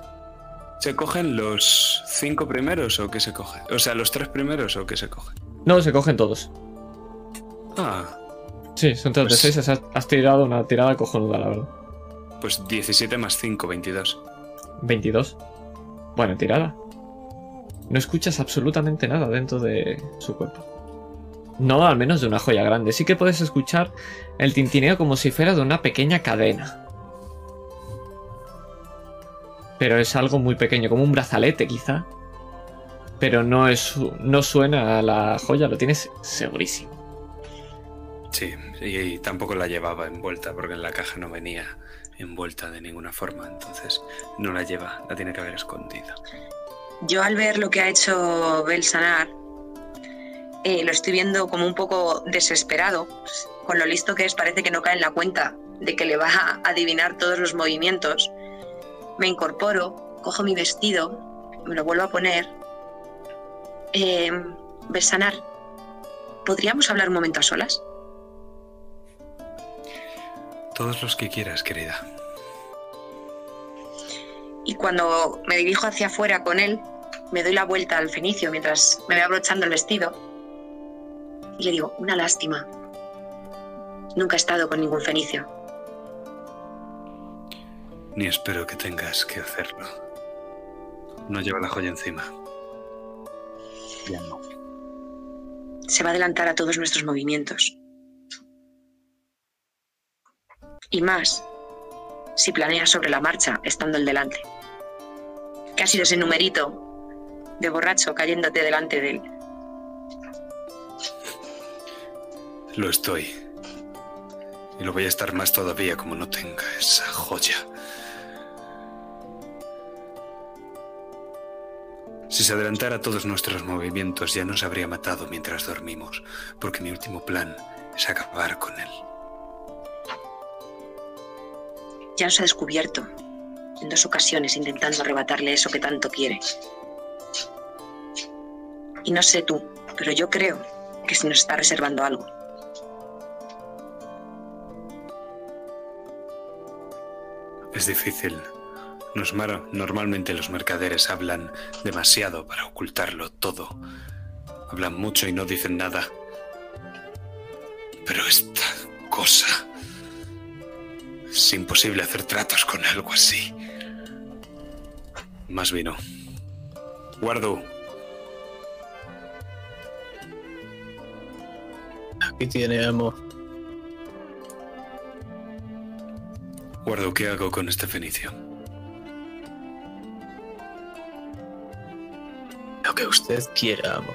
¿Se cogen los cinco primeros o qué se coge? O sea, los tres primeros o qué se coge. No, se cogen todos. Ah, Sí, son todos Pues- de 6. Has, has tirado una tirada cojonuda, la verdad. pues 17 más 5, 22. 22. Buena tirada. No escuchas absolutamente nada dentro de su cuerpo. No, al menos de una joya grande. Sí que puedes escuchar el tintineo como si fuera de una pequeña cadena. Pero es algo muy pequeño, como un brazalete quizá. Pero no, es, no suena a la joya, lo tienes segurísimo. Sí, y, tampoco la llevaba envuelta porque en la caja no venía envuelta de ninguna forma, entonces no la lleva, la tiene que haber escondido. Yo al ver lo que ha hecho Belsanar, eh, lo estoy viendo como un poco desesperado. Con lo listo que es, parece que no cae en la cuenta de que le va a adivinar todos los movimientos. Me incorporo, cojo mi vestido, me lo vuelvo a poner. Eh, Belsanar, ¿podríamos hablar un momento a solas? Todos los que quieras, querida. Y cuando me dirijo hacia afuera con él, me doy la vuelta al fenicio mientras me voy abrochando el vestido. Y le digo, una lástima. Nunca he estado con ningún fenicio. Ni espero que tengas que hacerlo. No lleva la joya encima. Ya no. Se va a adelantar a todos nuestros movimientos. Y más, si planeas sobre la marcha estando el delante. ¿Qué ha sido ese numerito de borracho cayéndote delante de él? Lo estoy. Y lo voy a estar más todavía como no tenga esa joya. Si se adelantara todos nuestros movimientos ya nos habría matado mientras dormimos, porque mi último plan es acabar con él. Ya nos ha descubierto en dos ocasiones intentando arrebatarle eso que tanto quiere. Y no sé tú, pero yo creo que se nos está reservando algo. Es difícil. Normalmente los mercaderes hablan demasiado para ocultarlo todo. Hablan mucho y no dicen nada. Pero esta cosa... Es imposible hacer tratos con algo así. Más vino. Guardo. Aquí tiene amo. Guardo, ¿qué hago con este fenicio? Lo que usted quiera, amo.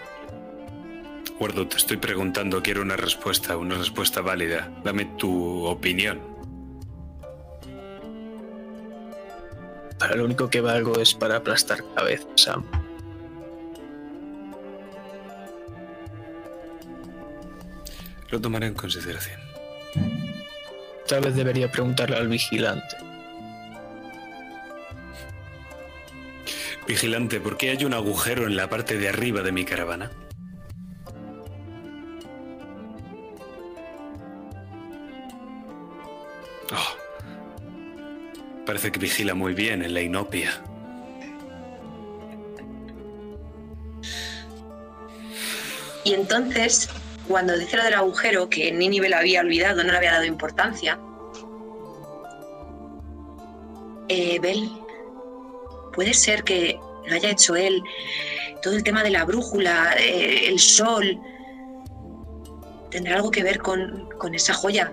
Guardo, te estoy preguntando, quiero una respuesta, una respuesta válida. Dame tu opinión. Para lo único que valgo es para aplastar cabezas, amo. Lo tomaré en consideración. Tal vez debería preguntarle al vigilante. Vigilante, ¿por qué hay un agujero en la parte de arriba de mi caravana? Parece que vigila muy bien en la inopia. Y entonces, cuando dice lo del agujero, que Nínive lo había olvidado, no le había dado importancia, eh, Bel, puede ser que lo haya hecho él, todo el tema de la brújula, eh, el sol, tendrá algo que ver con, con esa joya,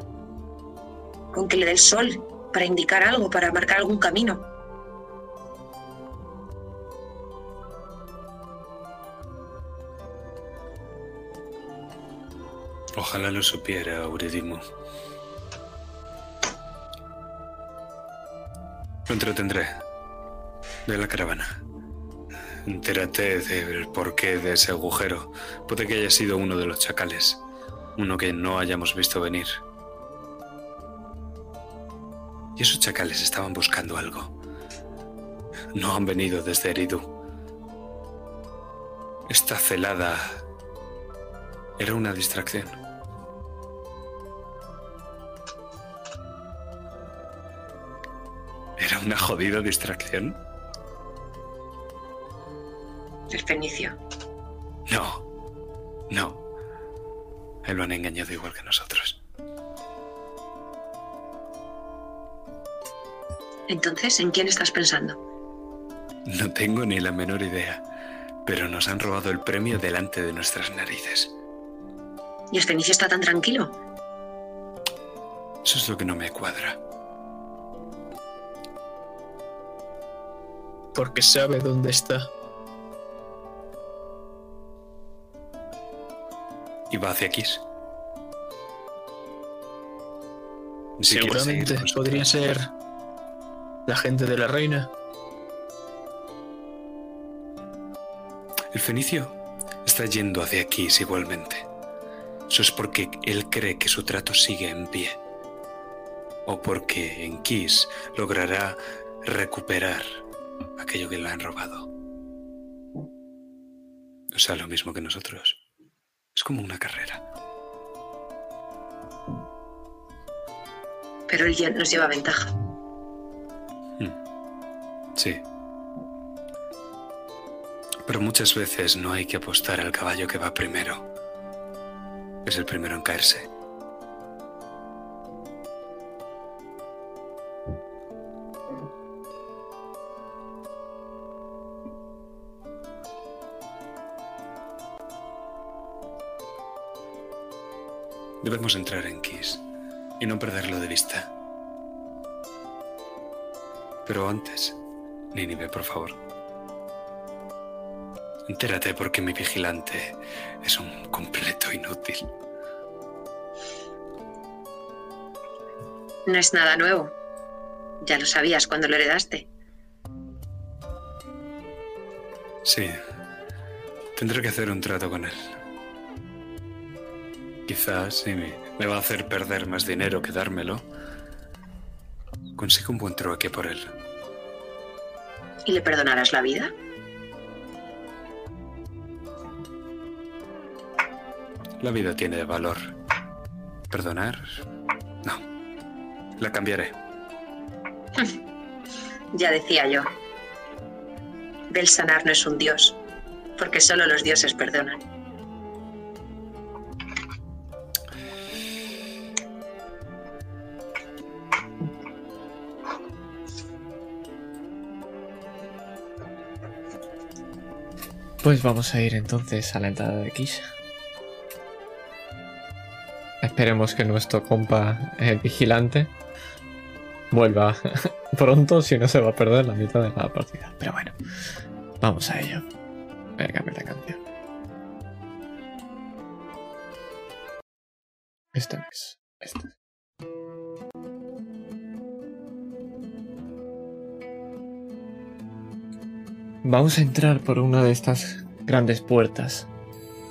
con que le dé el sol para indicar algo, para marcar algún camino. Ojalá lo supiera, Euridimo. Lo entretendré. De la caravana. Entérate del porqué de ese agujero. Puede que haya sido uno de los chacales. Uno que no hayamos visto venir. Y esos chacales estaban buscando algo. No han venido desde Eridu. Esta celada era una distracción. ¿Era una jodida distracción? El fenicio. No, no. Él lo han engañado igual que nosotros. Entonces, ¿en quién estás pensando? No tengo ni la menor idea, pero nos han robado el premio delante de nuestras narices. ¿Y el fenicio está tan tranquilo? Eso es lo que no me cuadra. Porque sabe dónde está. Y va hacia siquiera Seguramente podría ser la gente de la reina. El fenicio está yendo hacia Kiss igualmente. Eso es porque él cree que su trato sigue en pie. O porque en Kiss logrará recuperar aquello que le han robado. O sea, lo mismo que nosotros. Es como una carrera. Pero él ya nos lleva ventaja. Sí. Pero muchas veces no hay que apostar al caballo que va primero. Es el primero en caerse. Debemos entrar en Kiss y no perderlo de vista. Pero antes, Nínive, por favor. Entérate porque mi vigilante es un completo inútil. No es nada nuevo. Ya lo sabías cuando lo heredaste. Sí, tendré que hacer un trato con él. Quizás si me, me va a hacer perder más dinero que dármelo, consigo un buen trueque por él. ¿Y le perdonarás la vida? La vida tiene valor. ¿Perdonar? No. La cambiaré. Ya decía yo. Belsanar no es un dios, porque solo los dioses perdonan. Pues vamos a ir entonces a la entrada de Kish. Esperemos que nuestro compa el vigilante vuelva pronto, si no se va a perder la mitad de la partida. Pero bueno, vamos a ello. Voy a cambiar la canción. Esta es. Esta Vamos a entrar por una de estas grandes puertas.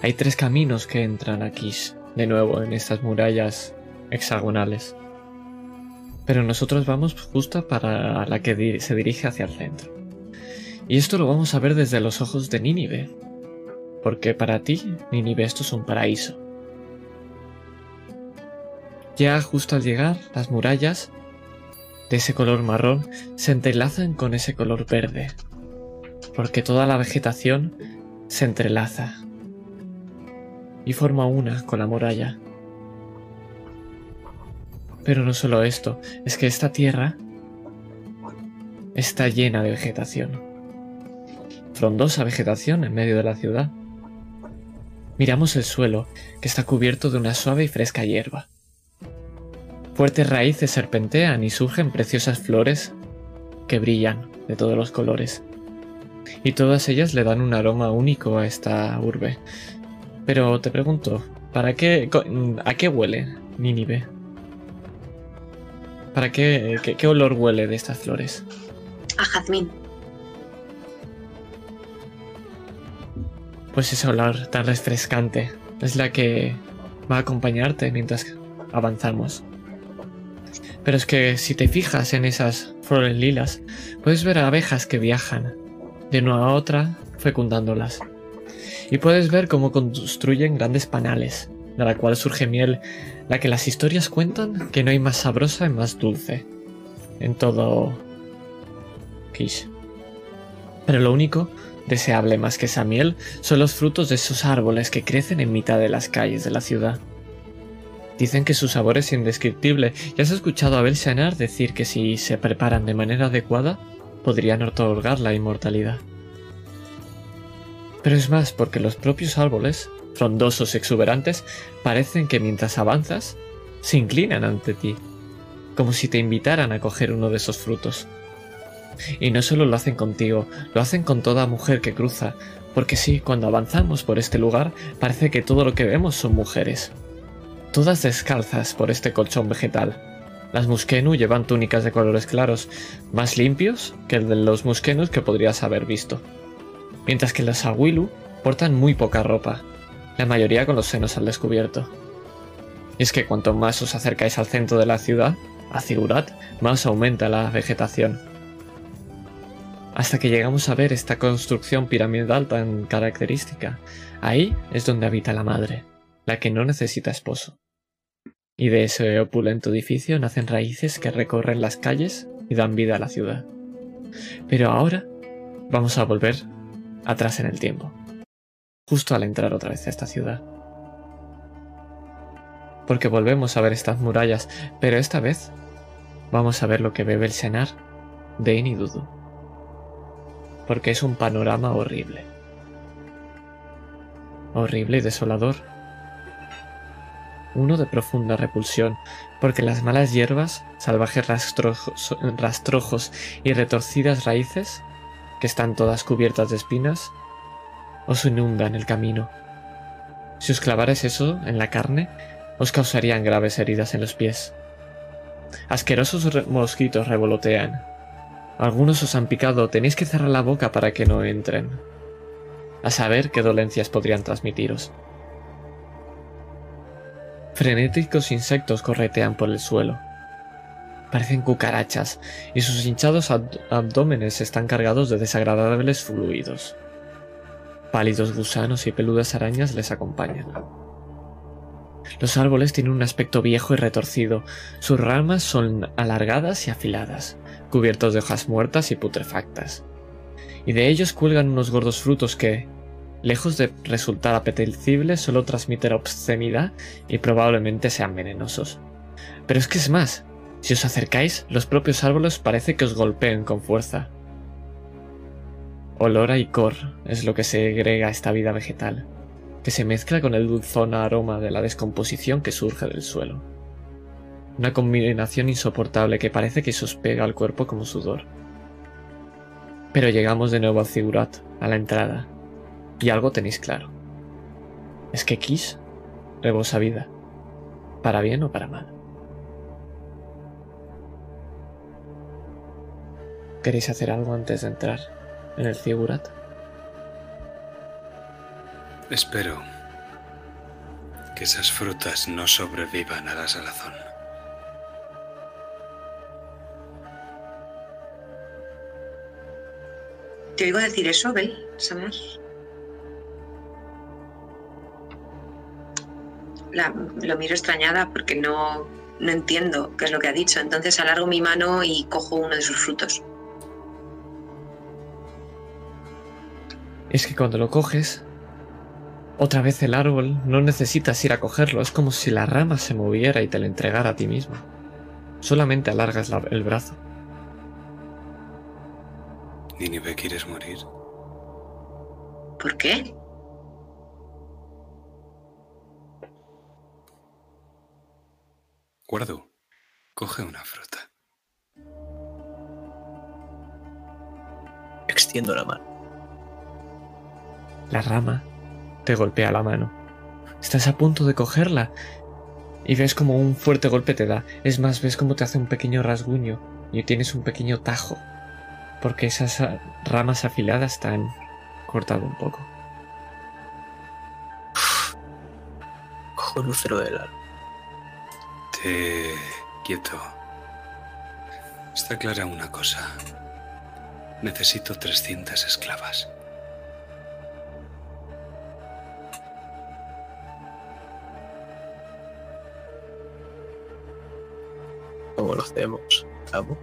Hay tres caminos que entran aquí, de nuevo, en estas murallas hexagonales. Pero nosotros vamos justo para la que se dirige hacia el centro. Y esto lo vamos a ver desde los ojos de Nínive. Porque para ti, Nínive, esto es un paraíso. Ya justo al llegar, las murallas de ese color marrón se entrelazan con ese color verde, porque toda la vegetación se entrelaza y forma una con la muralla. Pero no solo esto, es que esta tierra está llena de vegetación. Frondosa vegetación en medio de la ciudad. Miramos el suelo, que está cubierto de una suave y fresca hierba. Fuertes raíces serpentean y surgen preciosas flores que brillan de todos los colores y todas ellas le dan un aroma único a esta urbe. Pero te pregunto, ¿Para qué? ¿A qué huele Nínive? ¿Para qué, qué, qué olor huele de estas flores? A jazmín. Pues ese olor tan refrescante es la que va a acompañarte mientras avanzamos. Pero es que si te fijas en esas flores lilas, puedes ver abejas que viajan de una a otra fecundándolas. Y puedes ver cómo construyen grandes panales, de la cual surge miel, la que las historias cuentan que no hay más sabrosa y más dulce en todo Kish. Pero lo único deseable más que esa miel son los frutos de esos árboles que crecen en mitad de las calles de la ciudad. Dicen que su sabor es indescriptible y has escuchado a Belsanar decir que si se preparan de manera adecuada podrían otorgar la inmortalidad. Pero es más porque los propios árboles, frondosos y exuberantes, parecen que mientras avanzas se inclinan ante ti, como si te invitaran a coger uno de esos frutos. Y no solo lo hacen contigo, lo hacen con toda mujer que cruza, porque sí, cuando avanzamos por este lugar parece que todo lo que vemos son mujeres. Todas descalzas por este colchón vegetal. Las Muskenu llevan túnicas de colores claros, más limpios que el de los Muskenus que podrías haber visto. Mientras que los Awilu portan muy poca ropa, la mayoría con los senos al descubierto. Y es que cuanto más os acercáis al centro de la ciudad, a Zigurat, más aumenta la vegetación hasta que llegamos a ver esta construcción piramidal tan característica. Ahí es donde habita la madre, la que no necesita esposo. Y de ese opulento edificio nacen raíces que recorren las calles y dan vida a la ciudad. Pero ahora vamos a volver atrás en el tiempo, justo al entrar otra vez a esta ciudad. Porque volvemos a ver estas murallas, pero esta vez vamos a ver lo que ve el Senar de Enidudu porque es un panorama horrible. Horrible y desolador. Uno de profunda repulsión, porque las malas hierbas, salvajes rastrojos, y retorcidas raíces, que están todas cubiertas de espinas, os inundan el camino. Si os clavarais eso en la carne, os causarían graves heridas en los pies. Asquerosos mosquitos revolotean, algunos os han picado, tenéis que cerrar la boca para que no entren. A saber qué dolencias podrían transmitiros. Frenéticos insectos corretean por el suelo. Parecen cucarachas, y sus hinchados abd- abdómenes están cargados de desagradables fluidos. Pálidos gusanos y peludas arañas les acompañan. Los árboles tienen un aspecto viejo y retorcido, sus ramas son alargadas y afiladas cubiertos de hojas muertas y putrefactas. Y de ellos cuelgan unos gordos frutos que, lejos de resultar apetecibles, solo transmiten obscenidad y probablemente sean venenosos. Pero es que es más, si os acercáis, los propios árboles parece que os golpeen con fuerza. Olor a icor es lo que segrega esta vida vegetal, que se mezcla con el dulzón aroma de la descomposición que surge del suelo. Una combinación insoportable que parece que se os pega al cuerpo como sudor. Pero llegamos de nuevo al Zigurat, a la entrada, y algo tenéis claro. Es que Kish rebosa vida, para bien o para mal. ¿Queréis hacer algo antes de entrar en el Zigurat? Espero que esas frutas no sobrevivan a la salazón. ¿Te oigo decir eso, Bel? Samar? La- lo miro extrañada porque no, no entiendo qué es lo que ha dicho. Entonces alargo mi mano y cojo uno de sus frutos. Es que cuando lo coges, otra vez el árbol no necesitas ir a cogerlo, es como si la rama se moviera y te lo entregara a ti mismo. Solamente alargas la- el brazo. Nínive, ¿quieres morir? ¿Por qué? Guardo, coge una fruta. Extiendo la mano. La rama te golpea la mano. Estás a punto de cogerla y ves como un fuerte golpe te da. Es más, ves como te hace un pequeño rasguño y tienes un pequeño tajo porque esas ramas afiladas te han cortado un poco. Cojo el lucero del alma. Te... quieto. Está clara una cosa. Necesito 300 esclavas. ¿Cómo lo hacemos? Cabo?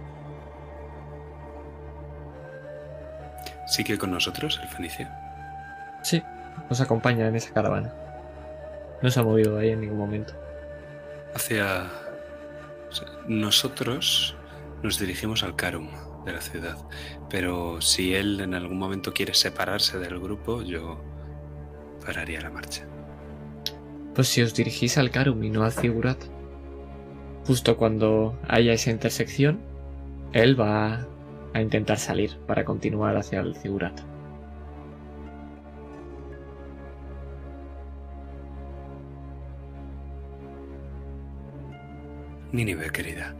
¿Sigue con nosotros el fenicio? Sí, nos acompaña en esa caravana. No se ha movido de ahí en ningún momento. Hacia... Nosotros nos dirigimos al Carum de la ciudad, pero si él en algún momento quiere separarse del grupo, yo pararía la marcha. Pues si os dirigís al Karum y no al Zigurat, justo cuando haya esa intersección, él va a intentar salir para continuar hacia el Zigurat. Nínive, querida.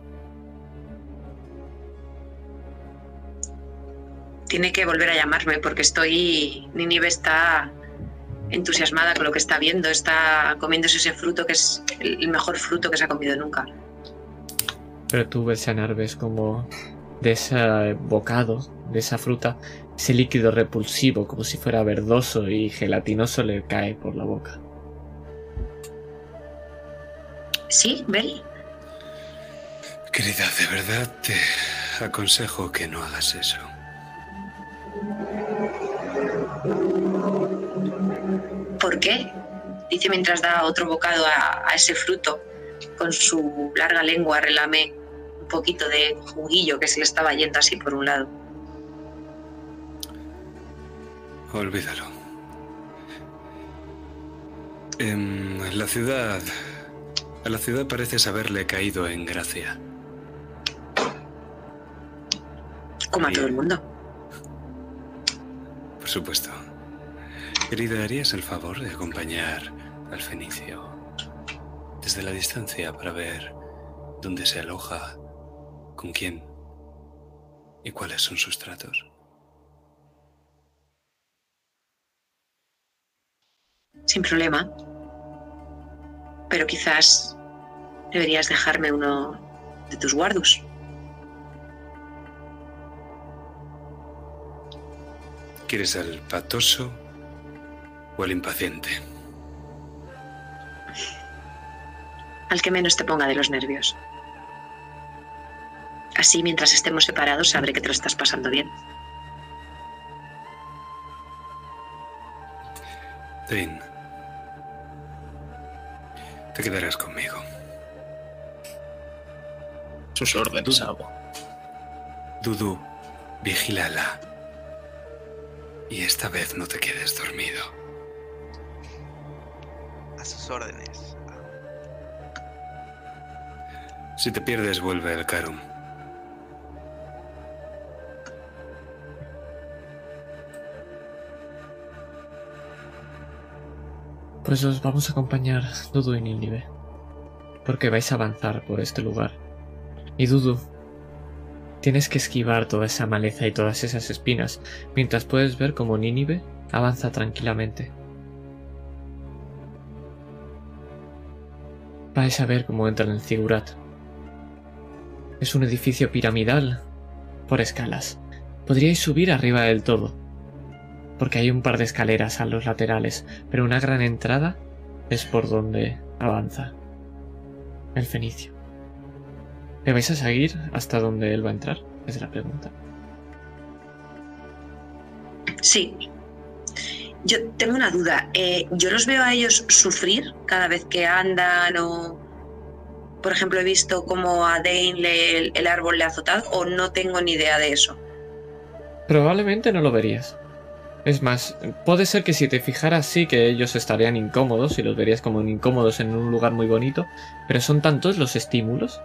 Tiene que volver a llamarme porque estoy. Ninive está entusiasmada con lo que está viendo. Está comiéndose ese fruto que es el mejor fruto que se ha comido nunca. Pero tú, ves como de ese bocado, de esa fruta, ese líquido repulsivo, como si fuera verdoso y gelatinoso, le cae por la boca. ¿Sí, Bel? Querida, de verdad te aconsejo que no hagas eso. ¿Por qué? Dice mientras da otro bocado a, a ese fruto. Con su larga lengua relame un poquito de juguillo que se le estaba yendo así por un lado. Olvídalo. Em, la ciudad... A la ciudad pareces haberle caído en gracia. Como a todo el mundo. Por supuesto. Querida, ¿harías el favor de acompañar al fenicio desde la distancia para ver dónde se aloja, con quién y cuáles son sus tratos? Sin problema. Pero quizás deberías dejarme uno de tus guardos. ¿Quieres al patoso o al impaciente? Al que menos te ponga de los nervios. Así, mientras estemos separados, sabré que te lo estás pasando bien. Dean, te quedarás conmigo. Sus órdenes. Dudu, vigílala. Y esta vez no te quedes dormido. A sus órdenes. Si te pierdes, vuelve al Carum. Pues os vamos a acompañar, Dudu y Nínive. Porque vais a avanzar por este lugar. Y Dudu, tienes que esquivar toda esa maleza y todas esas espinas, mientras puedes ver como Nínive avanza tranquilamente. Vais a ver cómo entran en Zigurat. Es un edificio piramidal por escalas. Podríais subir arriba del todo, porque hay un par de escaleras a los laterales, pero una gran entrada es por donde avanza el fenicio. ¿Le vais a seguir hasta donde él va a entrar? Es la pregunta. Sí. Yo tengo una duda. Eh, yo los veo a ellos sufrir cada vez que andan o... Por ejemplo, he visto cómo a Dane le- el, el árbol le ha azotado o no tengo ni idea de eso. Probablemente no lo verías. Es más, puede ser que si te fijaras sí que ellos estarían incómodos y los verías como incómodos en un lugar muy bonito, pero son tantos los estímulos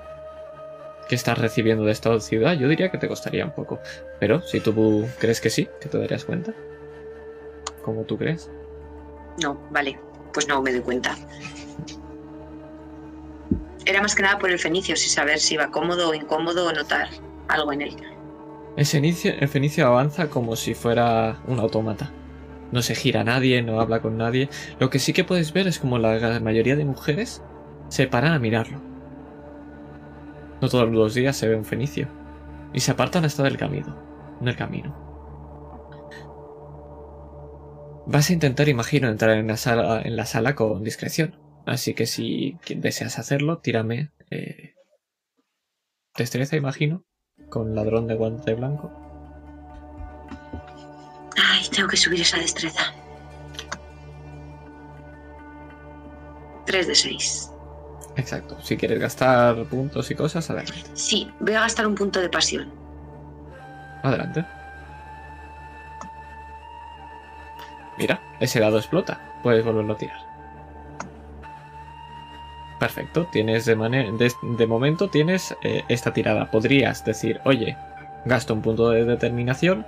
que estás recibiendo de esta ciudad, yo diría que te costaría un poco. Pero si tú crees que sí, que te darías cuenta. Como tú crees. No, vale. pues no me doy cuenta. Era más que nada por el fenicio, sin saber si iba cómodo o incómodo o notar algo en él. El fenicio, el fenicio avanza como si fuera un autómata. No se gira a nadie, no habla con nadie. Lo que sí que puedes ver es como la mayoría de mujeres se paran a mirarlo. No todos los días se ve un fenicio. Y se apartan hasta del camino. Del camino. Vas a intentar, imagino, entrar en la sala, en la sala con discreción. Así que si deseas hacerlo, tírame. Eh, destreza, imagino. Con ladrón de guante blanco. Ay, tengo que subir esa destreza. 3 de 6. Exacto. Si quieres gastar puntos y cosas, adelante. Sí, voy a gastar un punto de pasión. Adelante. Mira, ese dado explota. Puedes volverlo a tirar. Perfecto, tienes de, de, momento tienes eh, esta tirada. Podrías decir, oye, gasto un punto de determinación,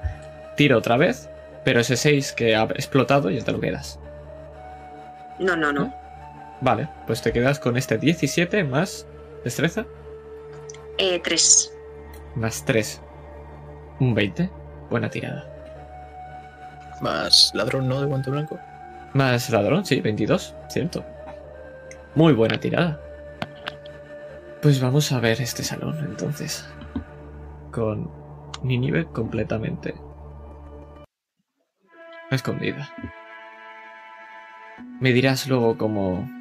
tiro otra vez, pero ese 6 que ha explotado ya te lo quedas. No, no, no. Vale, pues te quedas con este 17 más destreza. Eh, 3. Más 3. Un 20. Buena tirada. Más ladrón, ¿no? De guante blanco. Más ladrón, sí, 22. Cierto. Muy buena tirada. Pues vamos a ver este salón entonces. Con Ninive completamente escondida. Me dirás luego cómo...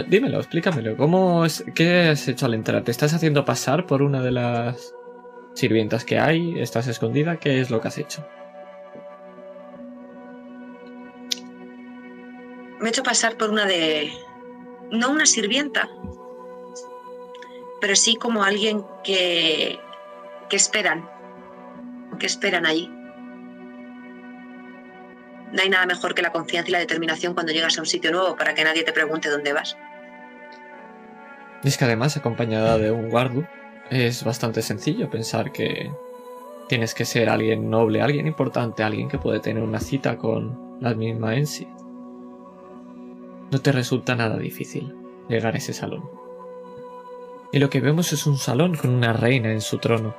dímelo, explícamelo. ¿Cómo es... ¿Qué has hecho al entrar? ¿Te estás haciendo pasar por una de las sirvientas que hay? ¿Estás escondida? ¿Qué es lo que has hecho? Me he hecho pasar por una de... No una sirvienta, pero sí como alguien que, que esperan, que esperan allí. No hay nada mejor que la confianza y la determinación cuando llegas a un sitio nuevo para que nadie te pregunte dónde vas. es que además, acompañada de un guardu, es bastante sencillo pensar que tienes que ser alguien noble, alguien importante, alguien que puede tener una cita con la misma en sí. No te resulta nada difícil llegar a ese salón. Y lo que vemos es un salón con una reina en su trono.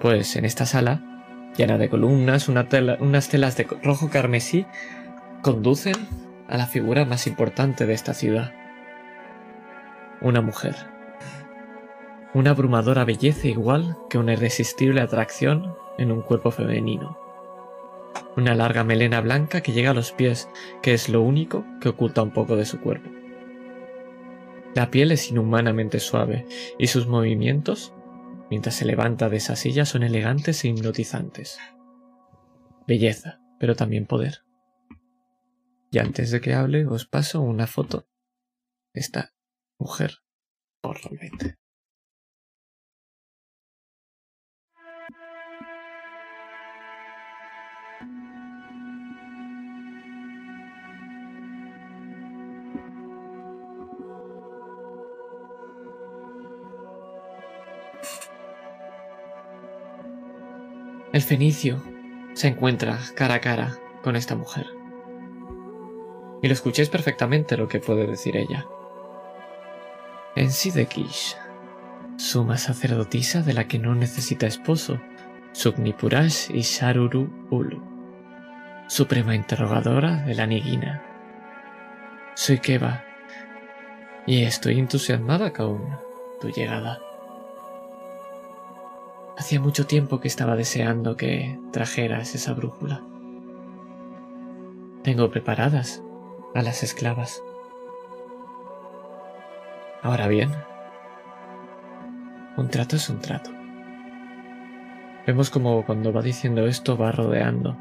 Pues en esta sala llena de columnas, unas telas de rojo carmesí, conducen a la figura más importante de esta ciudad. Una mujer. Una abrumadora belleza igual que una irresistible atracción en un cuerpo femenino. Una larga melena blanca que llega a los pies, que es lo único que oculta un poco de su cuerpo. La piel es inhumanamente suave y sus movimientos mientras se levanta de esa silla son elegantes e hipnotizantes. Belleza, pero también poder. Y antes de que hable, os paso una foto esta mujer horrible. El fenicio se encuentra cara a cara con esta mujer. Y lo escuchéis perfectamente lo que puede decir ella. En Sidekish, suma sacerdotisa de la que no necesita esposo, Sugnipurash y Sharuru Ulu, suprema interrogadora de la Nigina. Soy Keva, y estoy entusiasmada con tu llegada. Hacía mucho tiempo que estaba deseando que trajeras esa brújula. Tengo preparadas a las esclavas. Ahora bien, un trato es un trato. Vemos como cuando va diciendo esto va rodeando.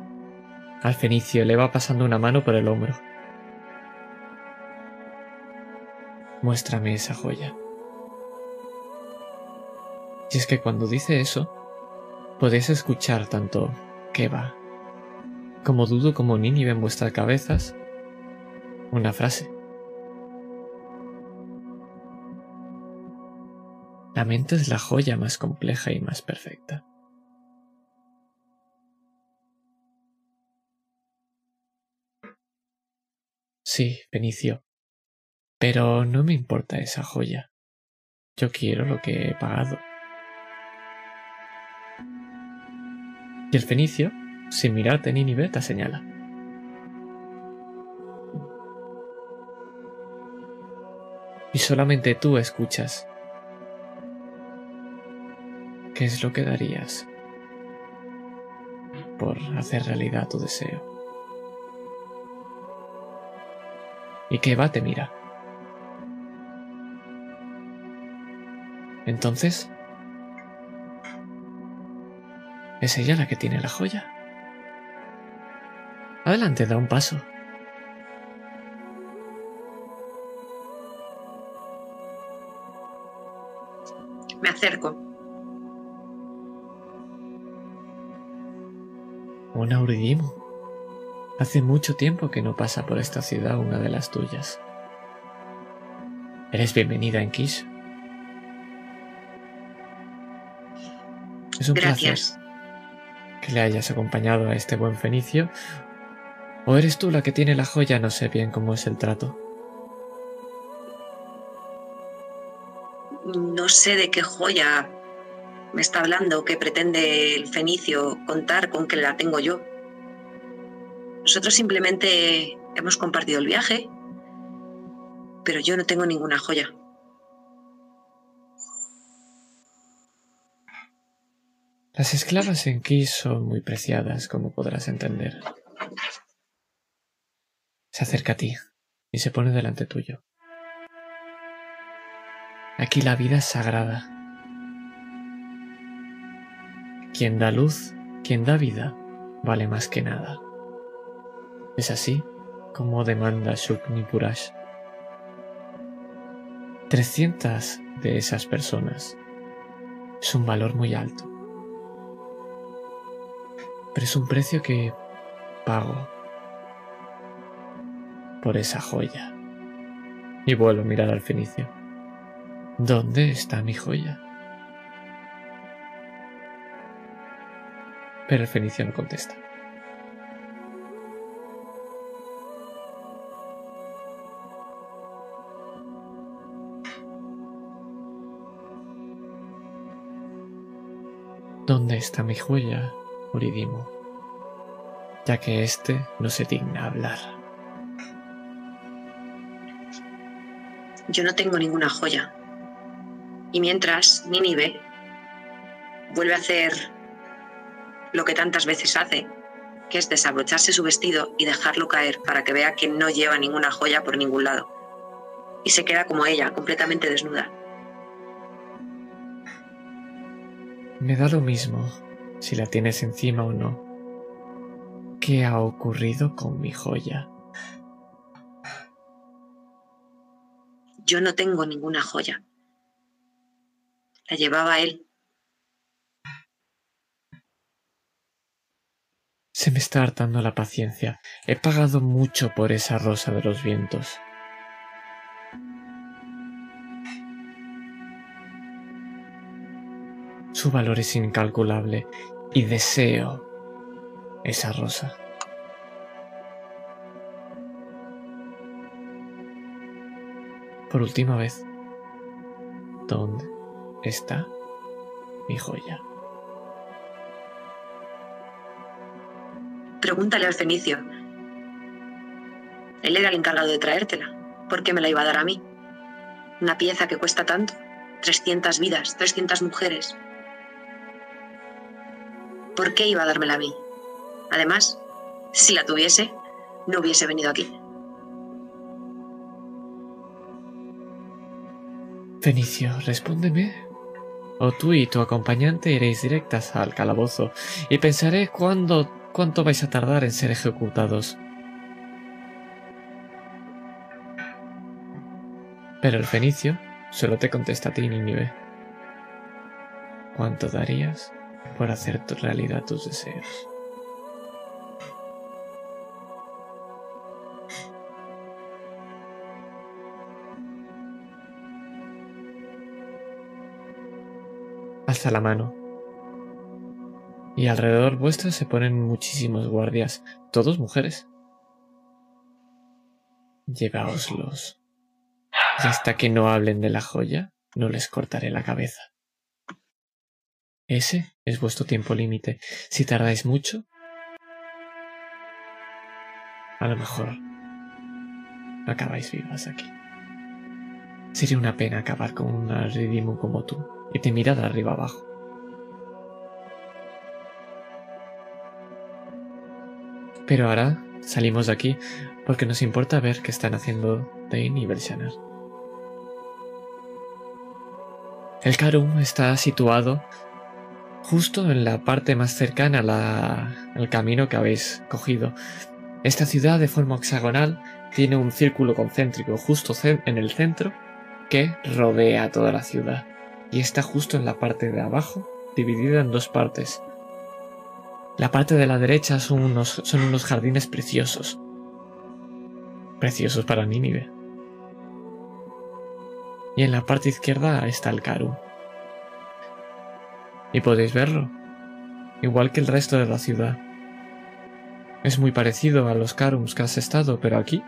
Al fenicio le va pasando una mano por el hombro. Muéstrame esa joya. Y es que cuando dice eso, podéis escuchar tanto va como Dudo como Nínive en vuestras cabezas una frase. La mente es la joya más compleja y más perfecta. Sí, Fenicio. Pero no me importa esa joya. Yo quiero lo que he pagado. Y el fenicio, sin mirarte ni ni te señala. Y solamente tú escuchas. ¿Qué es lo que darías por hacer realidad tu deseo? Y que va te mira. Entonces, ¿es ella la que tiene la joya? Adelante, da un paso. Me acerco. Un Auridimo. Hace mucho tiempo que no pasa por esta ciudad una de las tuyas. Eres bienvenida en Kish. Es un Gracias. placer le hayas acompañado a este buen fenicio. ¿O eres tú la que tiene la joya? No sé bien cómo es el trato. No sé de qué joya me está hablando, que pretende el fenicio contar con que la tengo yo. Nosotros simplemente hemos compartido el viaje, pero yo no tengo ninguna joya. Las esclavas en Kish son muy preciadas, como podrás entender. Se acerca a ti y se pone delante tuyo. Aquí la vida es sagrada. Quien da luz, quien da vida, vale más que nada. Es así como demanda Shukni Purash. 300 de esas personas es un valor muy alto pero es un precio que pago por esa joya. Y vuelvo a mirar al fenicio. ¿Dónde está mi joya? Pero el fenicio no contesta. ¿Dónde está mi joya? Uridimo, ya que éste no se digna hablar. Yo no tengo ninguna joya. Y mientras Nínive vuelve a hacer lo que tantas veces hace, que es desabrocharse su vestido y dejarlo caer para que vea que no lleva ninguna joya por ningún lado. Y se queda como ella, completamente desnuda. Me da lo mismo si la tienes encima o no. ¿Qué ha ocurrido con mi joya? Yo no tengo ninguna joya. La llevaba él. Se me está hartando la paciencia. He pagado mucho por esa rosa de los vientos. Su valor es incalculable y deseo esa rosa. Por última vez, ¿dónde está mi joya? Pregúntale al fenicio. Él era el encargado de traértela. ¿Por qué me la iba a dar a mí? Una pieza que cuesta tanto. 300 vidas, 300 mujeres. ¿Por qué iba a dármela a mí? Además, si la tuviese, no hubiese venido aquí. Fenicio, respóndeme. O tú y tu acompañante iréis directas al calabozo y pensaré cuándo, cuánto vais a tardar en ser ejecutados. Pero el fenicio solo te contesta a ti, Nínive. ¿Cuánto darías por hacer realidad tus deseos. Alza la mano. Y alrededor vuestra se ponen muchísimos guardias, todos mujeres. llevaoslos. Y hasta que no hablen de la joya, no les cortaré la cabeza. Ese es vuestro tiempo límite. Si tardáis mucho, a lo mejor acabáis vivas aquí. Sería una pena acabar con un ridículo como tú y te mira de arriba abajo. Pero ahora salimos de aquí porque nos importa ver qué están haciendo Dane y Belshanar. El Karum está situado justo en la parte más cercana al camino que habéis cogido. Esta ciudad de forma hexagonal tiene un círculo concéntrico justo en el centro que rodea toda la ciudad y está justo en la parte de abajo, dividida en dos partes. La parte de la derecha son unos, son unos jardines preciosos. Preciosos para Nínive. Y en la parte izquierda está el Karu. Y podéis verlo, igual que el resto de la ciudad. Es muy parecido a los Karums que has estado, pero aquí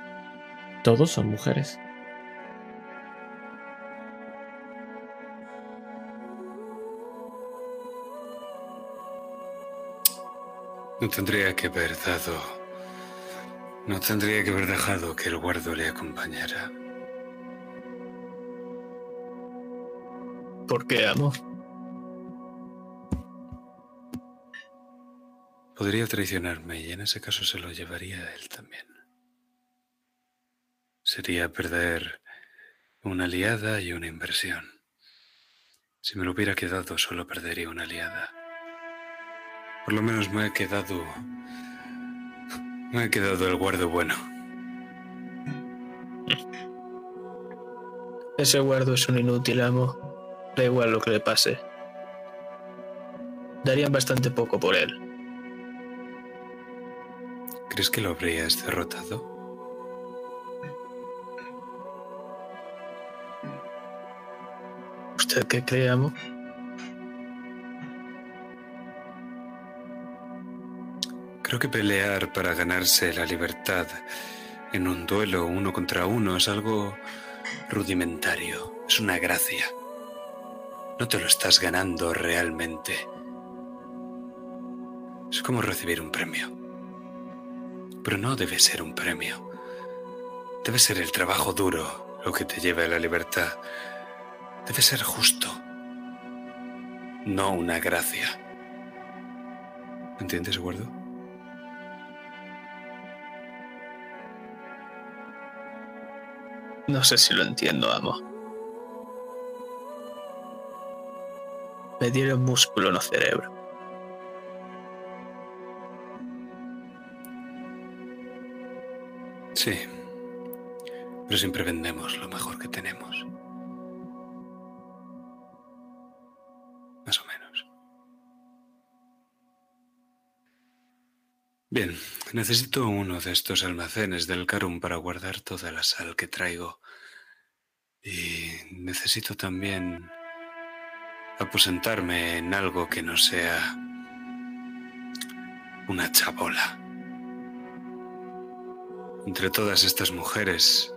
todos son mujeres. No tendría que haber dado. No tendría que haber dejado que el guardo le acompañara. ¿Por qué, amo? Podría traicionarme y en ese caso se lo llevaría a él también. Sería perder una aliada y una inversión. Si me lo hubiera quedado, solo perdería una aliada. Por lo menos me he quedado... Me he quedado el guardo bueno. Ese guardo es un inútil, amo. Da igual lo que le pase. Darían bastante poco por él. ¿Crees que lo habrías derrotado? ¿Usted qué cree, amo? Creo que pelear para ganarse la libertad en un duelo uno contra uno es algo rudimentario, es una gracia. No te lo estás ganando realmente. Es como recibir un premio. Pero no debe ser un premio. Debe ser el trabajo duro lo que te lleva a la libertad. Debe ser justo. No una gracia. ¿Entiendes, Guardo? No sé si lo entiendo, amo. Me dieron músculo, no cerebro. Sí, pero siempre vendemos lo mejor que tenemos. Más o menos. Bien, necesito uno de estos almacenes del Carum para guardar toda la sal que traigo. Y necesito también aposentarme en algo que no sea una chabola. Entre todas estas mujeres,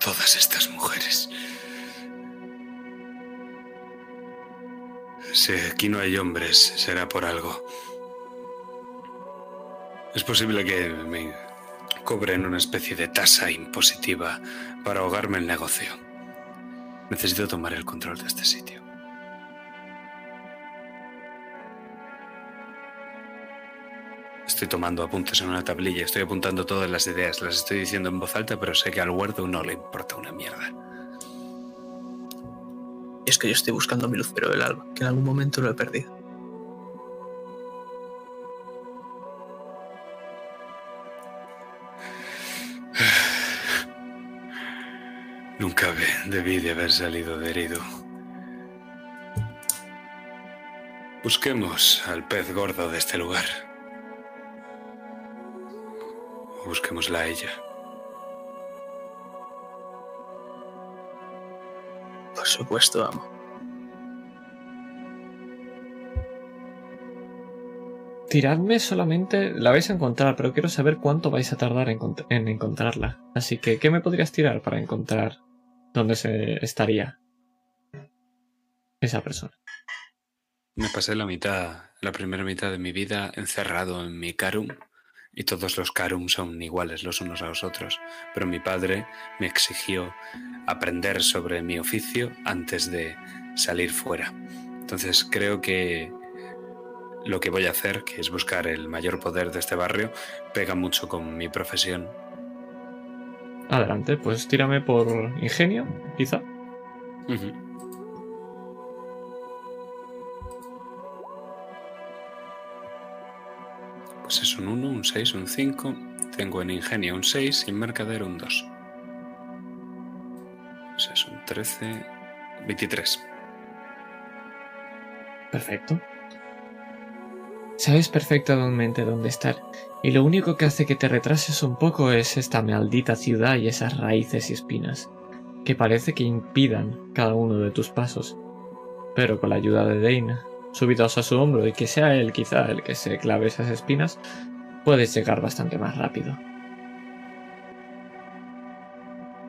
todas estas mujeres, si aquí no hay hombres, será por algo. Es posible que me cobren una especie de tasa impositiva para ahogarme el negocio. Necesito tomar el control de este sitio. Estoy tomando apuntes en una tablilla, estoy apuntando todas las ideas, las estoy diciendo en voz alta, pero sé que al guardo no le importa una mierda. Y es que yo estoy buscando mi lucero del alba, que en algún momento lo he perdido. Nunca debí de haber salido de herido. Busquemos al pez gordo de este lugar. Busquémosla a ella. Por supuesto, amo. tiradme solamente, la vais a encontrar, pero quiero saber cuánto vais a tardar en, encont- en encontrarla. Así que, ¿qué me podrías tirar para encontrar dónde se estaría esa persona? Me pasé la mitad, la primera mitad de mi vida encerrado en mi carum y todos los carum son iguales los unos a los otros, pero mi padre me exigió aprender sobre mi oficio antes de salir fuera. Entonces creo que lo que voy a hacer, que es buscar el mayor poder de este barrio, pega mucho con mi profesión. Adelante, pues tírame por ingenio, quizá. Pues es un 1, un 6, un 5. Tengo en ingenio un 6 y en mercader un 2. Pues es un 13, 23. Perfecto. Sabes perfectamente dónde estar, y lo único que hace que te retrases un poco es esta maldita ciudad y esas raíces y espinas, que parece que impidan cada uno de tus pasos. Pero con la ayuda de Dane, subidos a su hombro y que sea él quizá el que se clave esas espinas, puedes llegar bastante más rápido.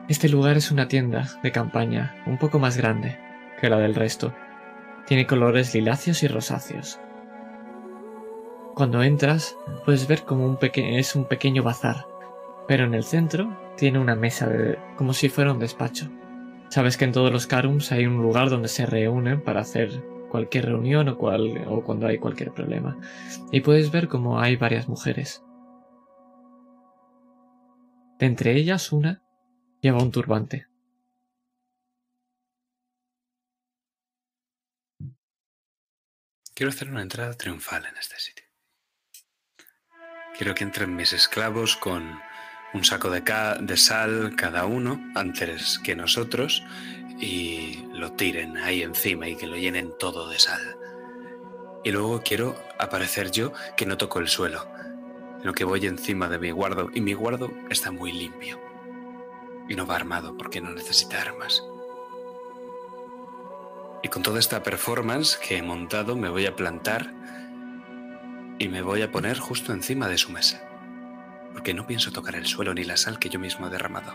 Este lugar es una tienda de campaña un poco más grande que la del resto. Tiene colores liláceos y rosáceos. Cuando entras, puedes ver como un es un pequeño bazar, pero en el centro tiene una mesa como si fuera un despacho. Sabes que en todos los Karums hay un lugar donde se reúnen para hacer cualquier reunión o, cual- o cuando hay cualquier problema. Y puedes ver como hay varias mujeres. De entre ellas una lleva un turbante. Quiero hacer una entrada triunfal en este sitio. Quiero que entren mis esclavos con un saco de, ca- de sal cada uno antes que nosotros y lo tiren ahí encima y que lo llenen todo de sal. Y luego quiero aparecer yo que no toco el suelo, sino que voy encima de mi guardo y mi guardo está muy limpio. Y no va armado porque no necesita armas. Y con toda esta performance que he montado me voy a plantar y me voy a poner justo encima de su mesa. Porque no pienso tocar el suelo ni la sal que yo mismo he derramado.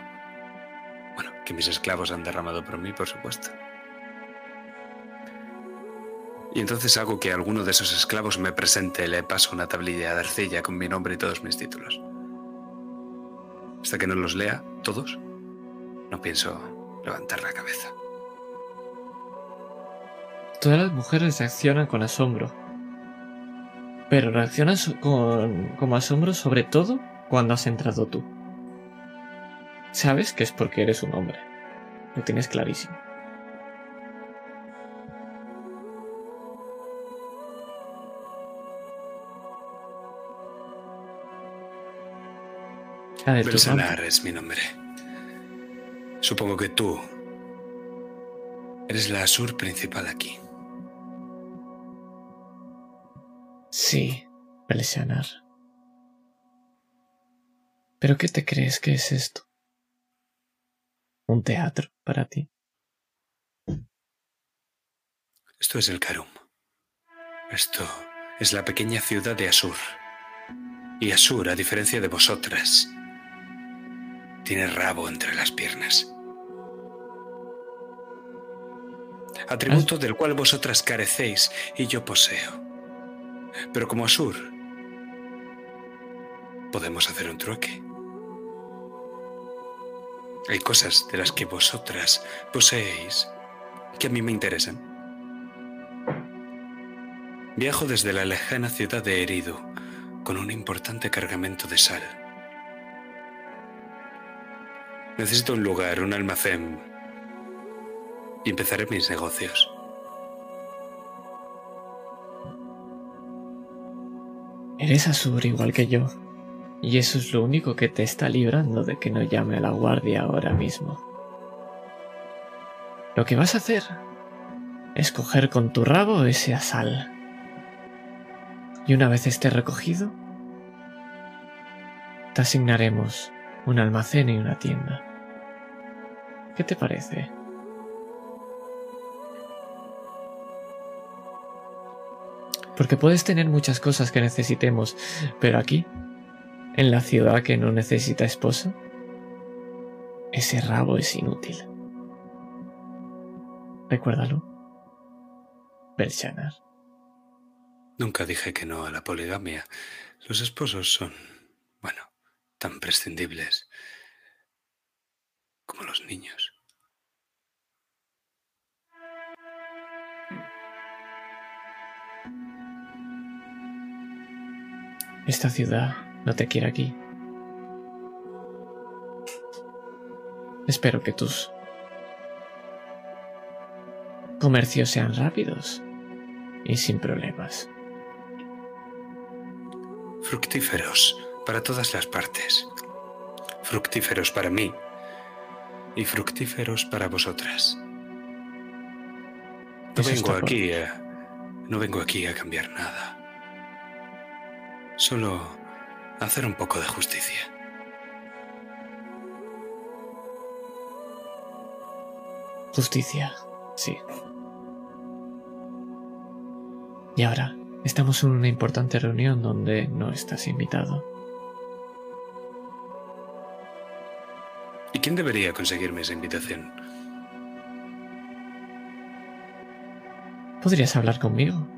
Bueno, que mis esclavos han derramado por mí, por supuesto. Y entonces hago que alguno de esos esclavos me presente, le paso una tablilla de arcilla con mi nombre y todos mis títulos. Hasta que no los lea todos, no pienso levantar la cabeza. Todas las mujeres reaccionan con asombro. Pero reaccionan con, como asombro sobre todo cuando has entrado tú. Sabes que es porque eres un hombre. Lo tienes clarísimo. Belsanar es mi nombre. Supongo que tú eres la Asur principal aquí. Sí, Belsanar. ¿Pero qué te crees que es esto? ¿Un teatro para ti? Esto es el Karum. Esto es la pequeña ciudad de Asur. Y Asur, a diferencia de vosotras, tiene rabo entre las piernas. Atributo del cual vosotras carecéis y yo poseo. Pero como Asur, podemos hacer un trueque. Hay cosas de las que vosotras poseéis que a mí me interesan. Viajo desde la lejana ciudad de Eridu con un importante cargamento de sal. Necesito un lugar, un almacén, y empezaré mis negocios. Eres Azur igual que yo. Y eso es lo único que te está librando de que no llame a la guardia ahora mismo. Lo que vas a hacer es coger con tu rabo ese sal. Y una vez esté recogido, te asignaremos un almacén y una tienda. ¿Qué te parece? Porque puedes tener muchas cosas que necesitemos, pero aquí, en la ciudad que no necesita esposa, ese rabo es inútil. Recuérdalo. Belshanar. Nunca dije que no a la poligamia. Los esposos son, bueno, tan prescindibles como los niños. Esta ciudad no te quiere aquí. Espero que tus comercios sean rápidos y sin problemas. Fructíferos para todas las partes. Fructíferos para mí y fructíferos para vosotras. No Eso vengo aquí a, no vengo aquí a cambiar nada. Solo hacer un poco de justicia. Justicia, sí. Y ahora, estamos en una importante reunión donde no estás invitado. ¿Y quién debería conseguirme esa invitación? Podrías hablar conmigo,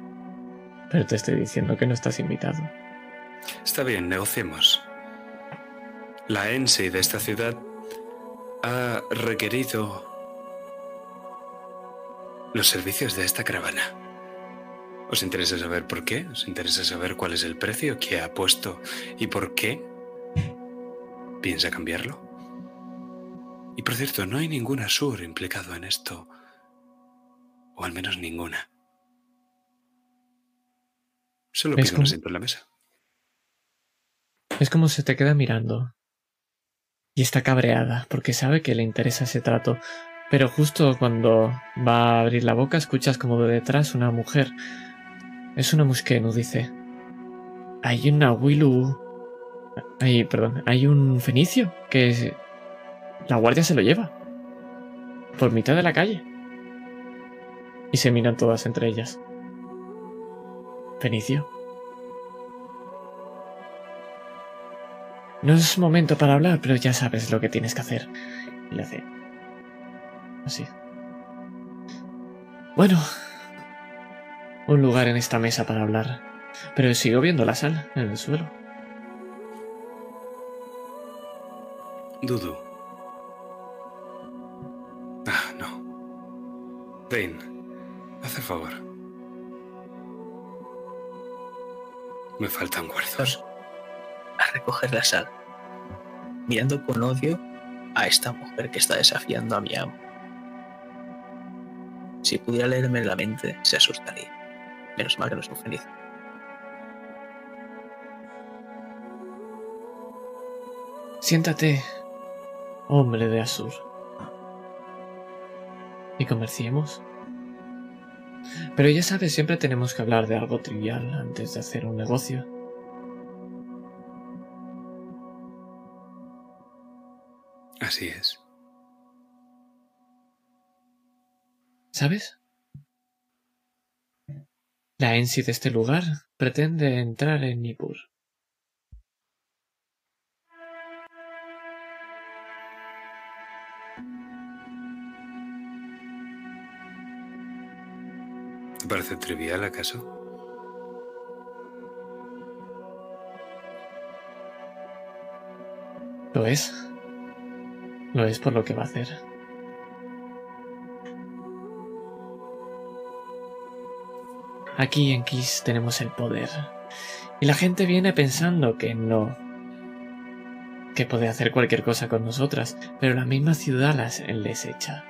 pero te estoy diciendo que no estás invitado. Está bien, negociemos. La ENSI de esta ciudad ha requerido los servicios de esta caravana. ¿Os interesa saber por qué? ¿Os interesa saber cuál es el precio que ha puesto y por qué piensa cambiarlo? Y por cierto, no hay ningún Asur implicado en esto, o al menos ninguna. Solo ¿Ves pido un cómo- asiento en la mesa. Es como se te queda mirando. Y está cabreada porque sabe que le interesa ese trato. Pero justo cuando va a abrir la boca escuchas como de detrás una mujer. Es una muskenu, dice. Hay una Willu... Hay, perdón, hay un fenicio que la guardia se lo lleva. Por mitad de la calle. Y se miran todas entre ellas. Fenicio. No es momento para hablar, pero ya sabes lo que tienes que hacer. Y le hace. Así. Bueno. Un lugar en esta mesa para hablar. Pero sigo viendo la sal en el suelo. Dudu. Ah, no. Dane, haz el favor. Me faltan cuarzos. a recoger la sal, mirando con odio a esta mujer que está desafiando a mi amo. Si pudiera leerme la mente, se asustaría. Menos mal que no un feliz. Siéntate, hombre de Asur. Y comerciemos. Pero ya sabes, siempre tenemos que hablar de algo trivial antes de hacer un negocio. Así es. ¿Sabes? La ENSI de este lugar pretende entrar en Nippur. ¿Te parece trivial acaso? ¿Lo es? Lo es por lo que va a hacer. Aquí en Kiss tenemos el poder. Y la gente viene pensando que no. Que puede hacer cualquier cosa con nosotras, pero la misma ciudad las les echa.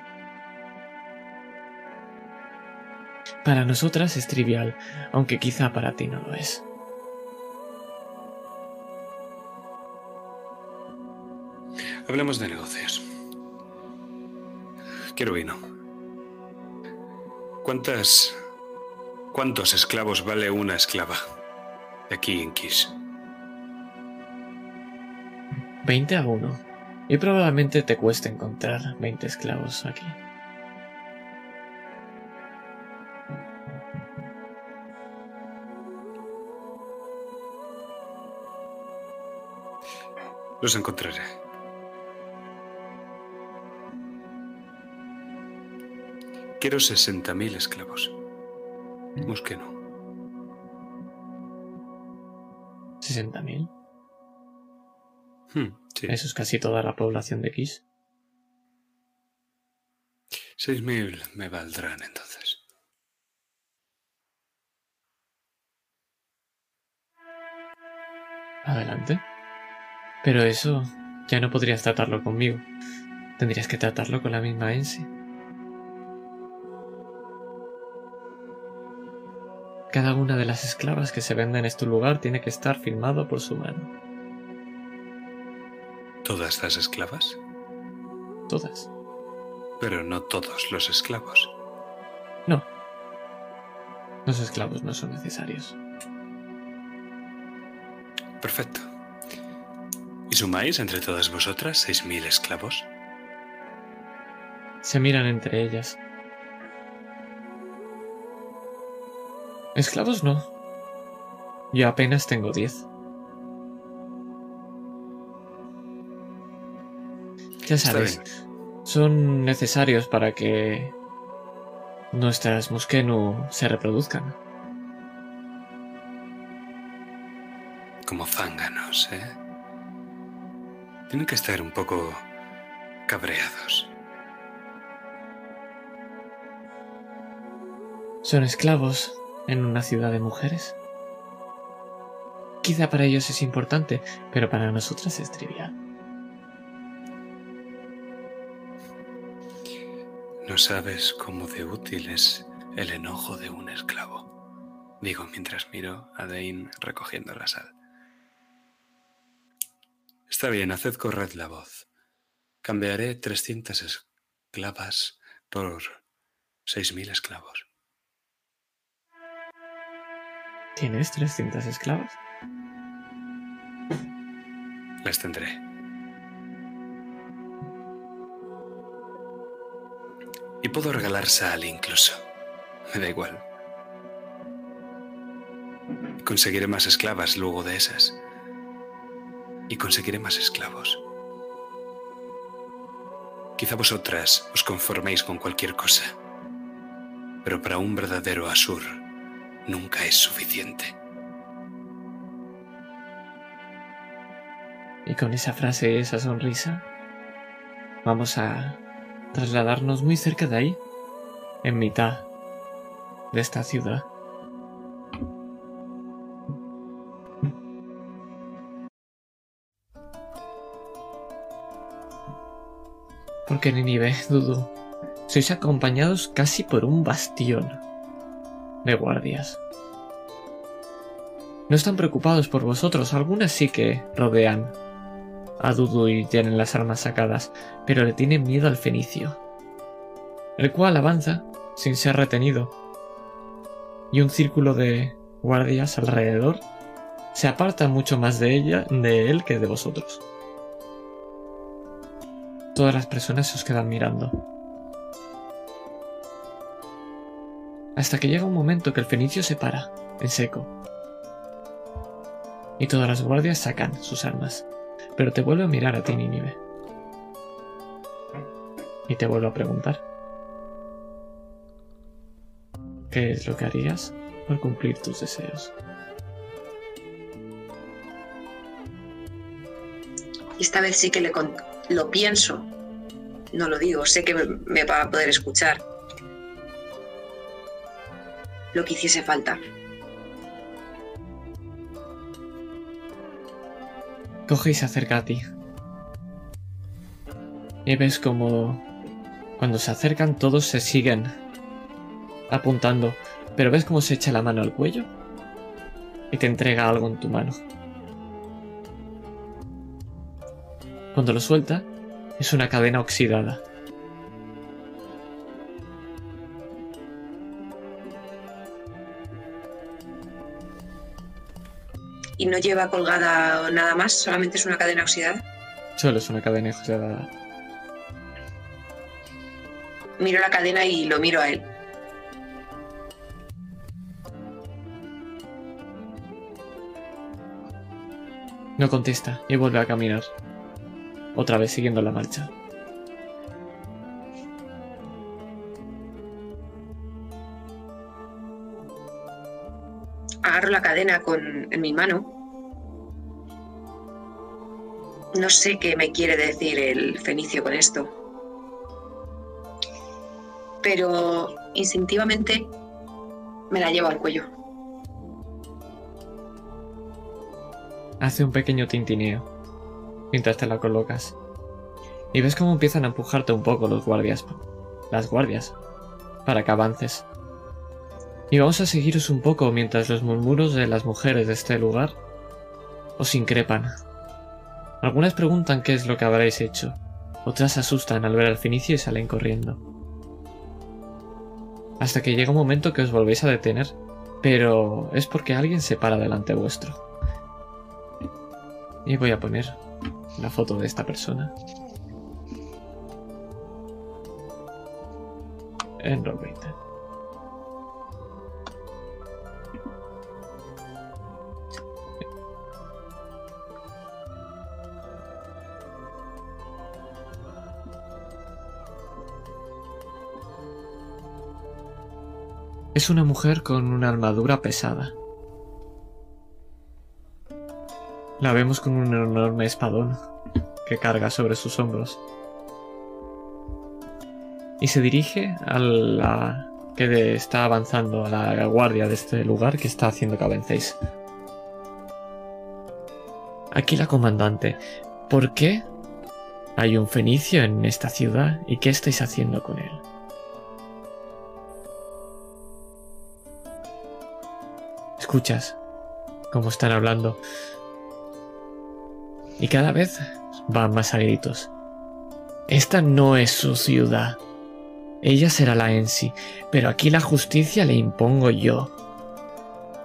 Para nosotras es trivial, aunque quizá para ti no lo es. Hablemos de negocios. Quiero vino. ¿Cuántas. ¿Cuántos esclavos vale una esclava? Aquí en Kiss. 20 a 1. Y probablemente te cueste encontrar 20 esclavos aquí. Los encontraré. Quiero 60.000 esclavos. Busque no. ¿60.000? Hmm, sí. Eso es casi toda la población de Kish. 6.000 me valdrán entonces. Adelante. Pero eso ya no podrías tratarlo conmigo. Tendrías que tratarlo con la misma Ensi. Cada una de las esclavas que se venden en este lugar tiene que estar firmado por su mano. ¿Todas las esclavas? Todas. Pero no todos los esclavos. No. Los esclavos no son necesarios. Perfecto. ¿Y sumáis entre todas vosotras seis mil esclavos? Se miran entre ellas. Esclavos no. Yo apenas tengo diez. Ya sabes, son necesarios para que nuestras Muskenu se reproduzcan. Como zánganos, ¿eh? Tienen que estar un poco cabreados. Son esclavos en una ciudad de mujeres. Quizá para ellos es importante, pero para nosotras es trivial. No sabes cómo de útil es el enojo de un esclavo. Digo mientras miro a Dane recogiendo la sal. Está bien, haced corred la voz. Cambiaré 300 esclavas por 6.000 esclavos. ¿Tienes 300 esclavos? Las tendré. Y puedo regalar sal incluso. Me da igual. Conseguiré más esclavas luego de esas. Y conseguiré más esclavos. Quizá vosotras os conforméis con cualquier cosa. Pero para un verdadero Asur nunca es suficiente. Y con esa frase esa sonrisa, vamos a trasladarnos muy cerca de ahí, en mitad de esta ciudad. Porque Ninive, Dudu, sois acompañados casi por un bastión de guardias. No están preocupados por vosotros, algunas sí que rodean a Dudu y tienen las armas sacadas, pero le tienen miedo al fenicio, el cual avanza sin ser retenido, y un círculo de guardias alrededor se aparta mucho más de ella, de él que de vosotros. Todas las personas se os quedan mirando. Hasta que llega un momento que el fenicio se para, en seco. Y todas las guardias sacan sus armas. Pero te vuelve a mirar a ti, Nínive. Y te vuelvo a preguntar. ¿Qué es lo que harías por cumplir tus deseos? Esta vez sí que le lo pienso. No lo digo, sé que me va a poder escuchar. Lo que hiciese falta. Coge y se acerca a ti. Y ves como cuando se acercan todos se siguen apuntando, pero ves cómo se echa la mano al cuello y te entrega algo en tu mano. Cuando lo suelta, es una cadena oxidada. Y no lleva colgada nada más, solamente es una cadena oxidada. Solo es una cadena oxidada. Miro la cadena y lo miro a él. No contesta y vuelve a caminar. otra vez siguiendo la marcha. Agarro la cadena con, en mi mano. No sé qué me quiere decir el fenicio con esto. Pero instintivamente me la llevo al cuello. Hace un pequeño tintineo mientras te la colocas. Y ves cómo empiezan a empujarte un poco los guardias. Las guardias. Para que avances. Y vamos a seguiros un poco mientras los murmuros de las mujeres de este lugar os increpan. Algunas preguntan qué es lo que habréis hecho. Otras asustan al ver al finicio y salen corriendo. Hasta que llega un momento que os volvéis a detener, pero es porque alguien se para delante vuestro. Y voy a poner la foto de esta persona. En roll Es una mujer con una armadura pesada. La vemos con un enorme espadón que carga sobre sus hombros. Y se dirige a la que está avanzando, a la guardia de este lugar que está haciendo que avancéis. Aquí la comandante. ¿Por qué hay un fenicio en esta ciudad y qué estáis haciendo con él? Escuchas cómo están hablando y cada vez van más a gritos. Esta no es su ciudad. Ella será la Ensi, pero aquí la justicia le impongo yo.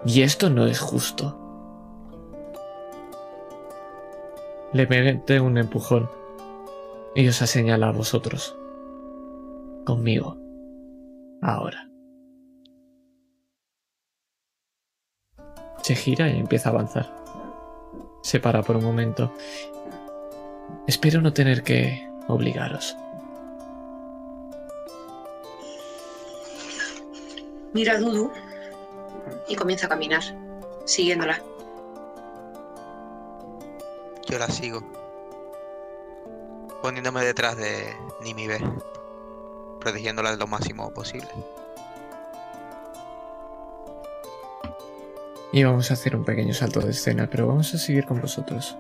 Y esto no es justo. Le mete un empujón y os señala a vosotros. Conmigo. Ahora. Se gira y empieza a avanzar se para por un momento. Espero no tener que obligaros. Mira a Dudu y comienza a caminar, siguiéndola. Yo la sigo. Poniéndome detrás de Nimibe, protegiéndola lo máximo posible. Y vamos a hacer un pequeño salto de escena, pero vamos a seguir con vosotros.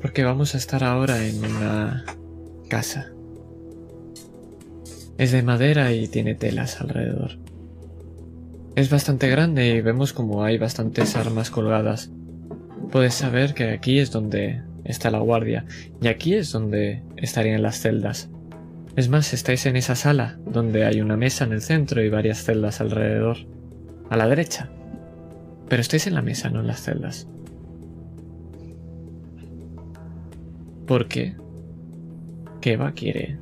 Porque vamos a estar ahora en una casa. Es de madera y tiene telas alrededor. Es bastante grande y vemos como hay bastantes armas colgadas. Puedes saber que aquí es donde está la guardia y aquí es donde estarían las celdas. Es más, estáis en esa sala, donde hay una mesa en el centro y varias celdas alrededor. A la derecha. Pero estáis en la mesa, no en las celdas. ¿Por qué? Keva quiere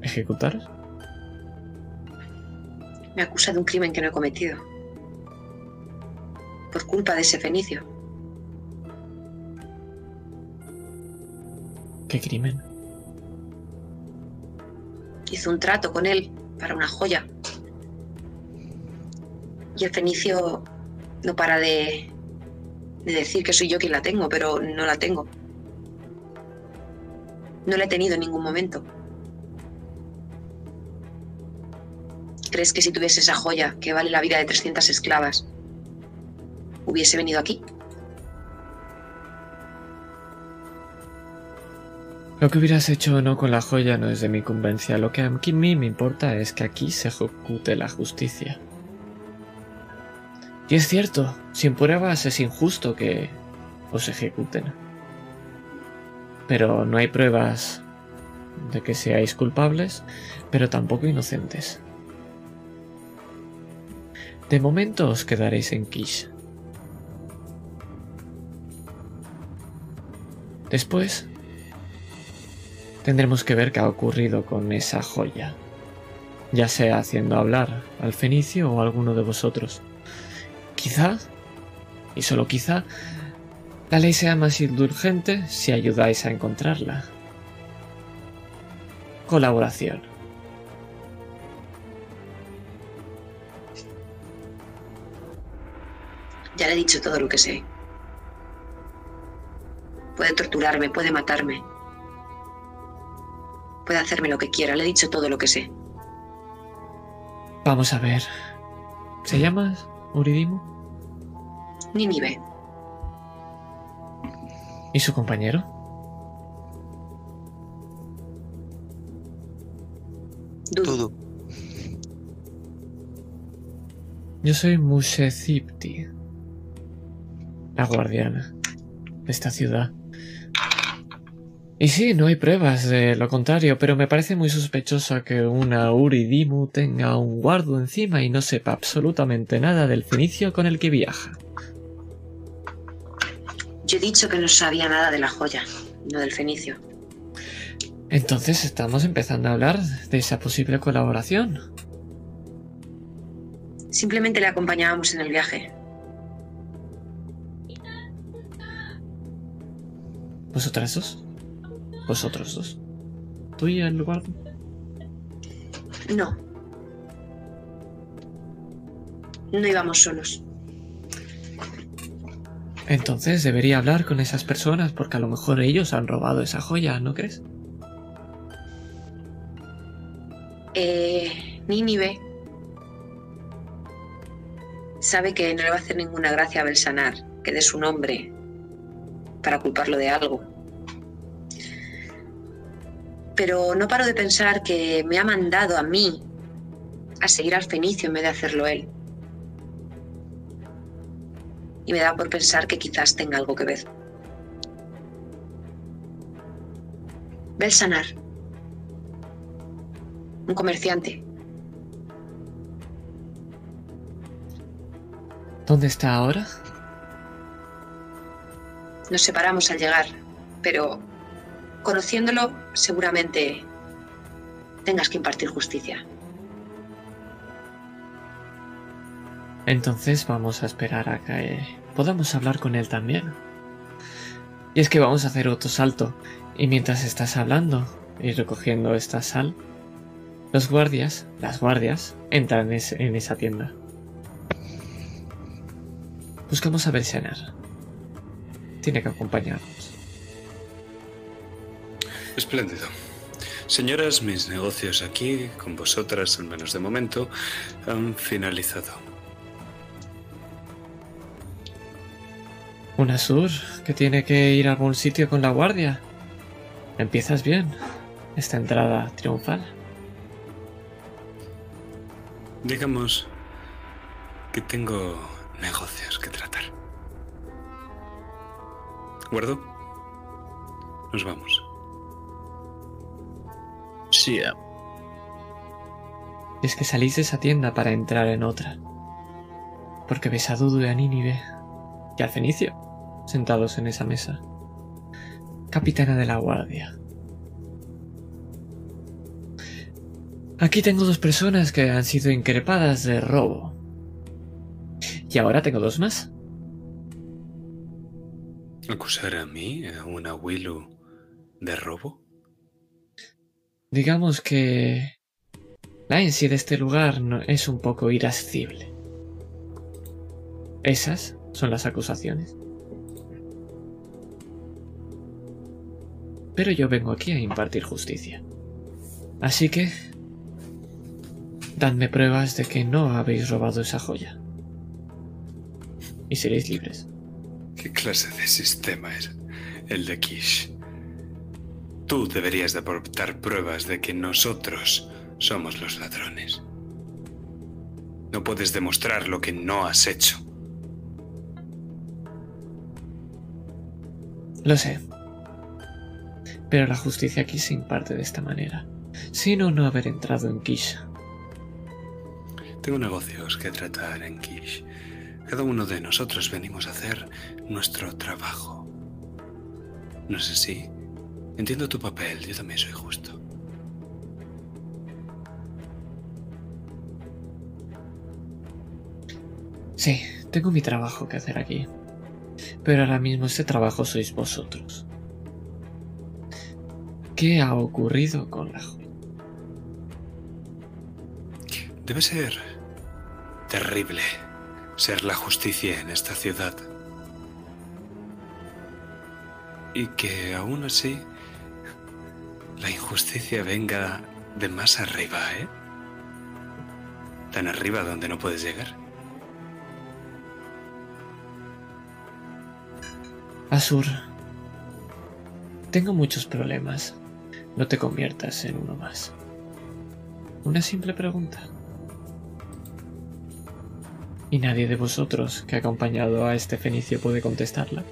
ejecutaros. Me acusa de un crimen que no he cometido. Por culpa de ese fenicio. ¿Qué crimen? Hizo un trato con él para una joya. Y el fenicio no para de, de decir que soy yo quien la tengo, pero no la tengo. No la he tenido en ningún momento. ¿Crees que si tuviese esa joya que vale la vida de 300 esclavas, hubiese venido aquí? Lo que hubieras hecho o no con la joya no es de mi convencia. Lo que a mí me importa es que aquí se ejecute la justicia. Y es cierto, sin pruebas es injusto que os ejecuten. Pero no hay pruebas de que seáis culpables, pero tampoco inocentes. De momento os quedaréis en Kish. Después Tendremos que ver qué ha ocurrido con esa joya. ya sea haciendo hablar al fenicio o a alguno de vosotros. Quizá, y solo quizá, la ley sea más indulgente si ayudáis a encontrarla. Colaboración. Ya le he dicho todo lo que sé. Puede torturarme, puede matarme. Puede hacerme lo que quiera. Le he dicho todo lo que sé. Vamos a ver. ¿Se llama Uridimo? Nínive. ¿Y su compañero? Dudu. Dudu. Yo soy Mushezipti, la guardiana de esta ciudad. Y sí, no hay pruebas de lo contrario, pero me parece muy sospechoso que una Uridimu tenga un guardo encima y no sepa absolutamente nada del fenicio con el que viaja. Yo he dicho que no sabía nada de la joya, no del fenicio. Entonces estamos empezando a hablar de esa posible colaboración. Simplemente le acompañábamos en el viaje. ¿Vosotras dos? ¿Vosotros dos? ¿Tú y el guardo? No. No íbamos solos. Entonces debería hablar con esas personas porque a lo mejor ellos han robado esa joya, ¿no crees? Eh, Nínive sabe que no le va a hacer ninguna gracia a Belsanar que dé su nombre para culparlo de algo. Pero no paro de pensar que me ha mandado a mí a seguir al fenicio en vez de hacerlo él. Y me da por pensar que quizás tenga algo que ver. Belsanar. Un comerciante. ¿Dónde está ahora? Nos separamos al llegar, pero conociéndolo seguramente tengas que impartir justicia. Entonces vamos a esperar a que podamos hablar con él también. Y es que vamos a hacer otro salto. Y mientras estás hablando y recogiendo esta sal, los guardias, las guardias, entran en, esa tienda. Buscamos a Belsenar. Tiene que acompañarnos. Espléndido. Señoras, mis negocios aquí, con vosotras, al menos de momento, han finalizado. Un Asur que tiene que ir a algún sitio con la guardia. Empiezas bien esta entrada triunfal. Digamos que tengo negocios que tratar. ¿Guardo? Nos vamos. Sí, Y es que salís de esa tienda para entrar en otra. Porque ves a Dudu y a Nínive y al Fenicio sentados en esa mesa. Capitana de la guardia. Aquí tengo dos personas que han sido increpadas de robo. Y ahora tengo dos más. ¿Acusar a mí, a una Willow, de robo? Digamos que la en sí de este lugar no- es un poco irascible. Esas son las acusaciones. Pero yo vengo aquí a impartir justicia. Así que... Dadme pruebas de que no habéis robado esa joya. Y seréis libres. ¿Qué clase de sistema es el de Kish? Tú deberías de aportar pruebas de que nosotros somos los ladrones. No puedes demostrar lo que no has hecho. Lo sé. Pero la justicia aquí se imparte de esta manera. Sino no haber entrado en Kisha. Tengo negocios que tratar en Kish. Cada uno de nosotros venimos a hacer nuestro trabajo. No sé si... Entiendo tu papel, yo también soy justo. Sí, tengo mi trabajo que hacer aquí. Pero ahora mismo este trabajo sois vosotros. ¿Qué ha ocurrido con la joven? Debe ser terrible ser la justicia en esta ciudad. Y que aún así la injusticia venga de más arriba, ¿eh? Tan arriba donde no puedes llegar. Azur, tengo muchos problemas. No te conviertas en uno más. Una simple pregunta. Y nadie de vosotros que ha acompañado a este fenicio puede contestarla.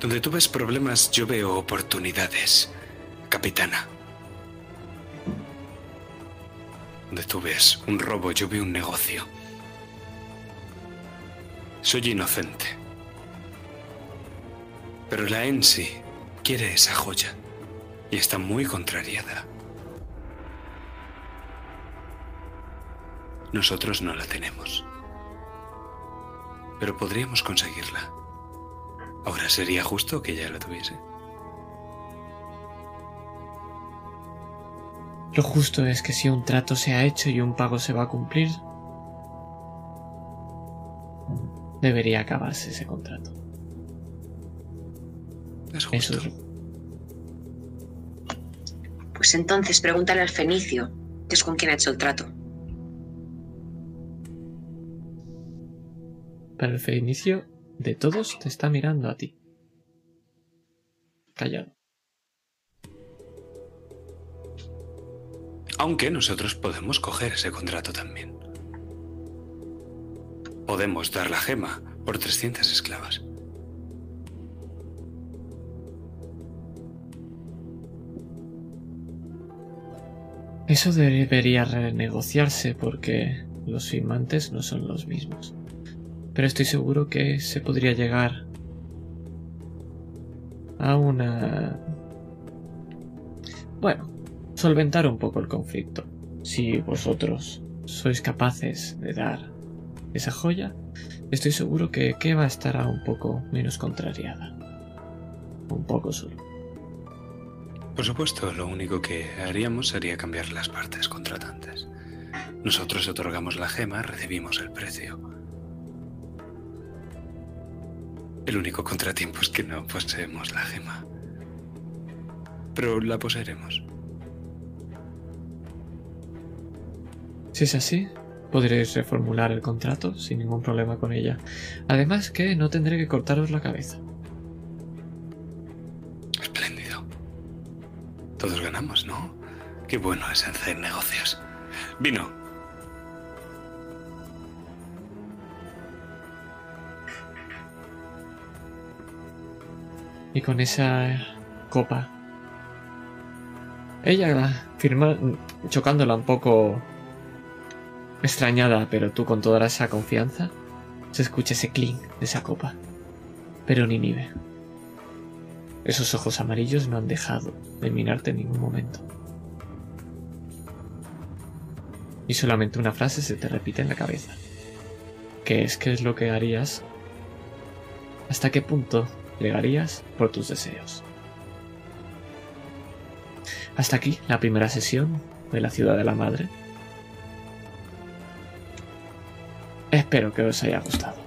Donde tú ves problemas, yo veo oportunidades, capitana. Donde tú ves un robo, yo veo un negocio. Soy inocente. Pero la Ensi quiere esa joya y está muy contrariada. Nosotros no la tenemos. Pero podríamos conseguirla. Ahora sería justo que ella la tuviese. Lo justo es que si un trato se ha hecho y un pago se va a cumplir, debería acabarse ese contrato. Es Eso justo. es Pues entonces pregúntale al fenicio, que es con quien ha hecho el trato. Pero el fenicio de todos te está mirando a ti. Callado. Aunque nosotros podemos coger ese contrato también. Podemos dar la gema por 300 esclavas. Eso debería renegociarse porque los firmantes no son los mismos. Pero estoy seguro que se podría llegar a una... Bueno, solventar un poco el conflicto. Si vosotros sois capaces de dar esa joya, estoy seguro que Keva estará un poco menos contrariada. Un poco solo. Por supuesto, lo único que haríamos sería cambiar las partes contratantes. Nosotros otorgamos la gema, recibimos el precio. El único contratiempo es que no poseemos la gema. Pero la poseeremos. Si es así, podréis reformular el contrato sin ningún problema con ella. Además que no tendré que cortaros la cabeza. Espléndido. Todos ganamos, ¿no? Qué bueno es hacer negocios. Vino. Y con esa copa. Ella firma chocándola un poco extrañada, pero tú con toda esa confianza, se escucha ese clink de esa copa. Pero ni nive. Esos ojos amarillos no han dejado de mirarte en ningún momento. Y solamente una frase se te repite en la cabeza. Que es qué es lo que harías? ¿Hasta qué punto llegarías por tus deseos? Hasta aquí la primera sesión de la ciudad de la madre. Espero que os haya gustado.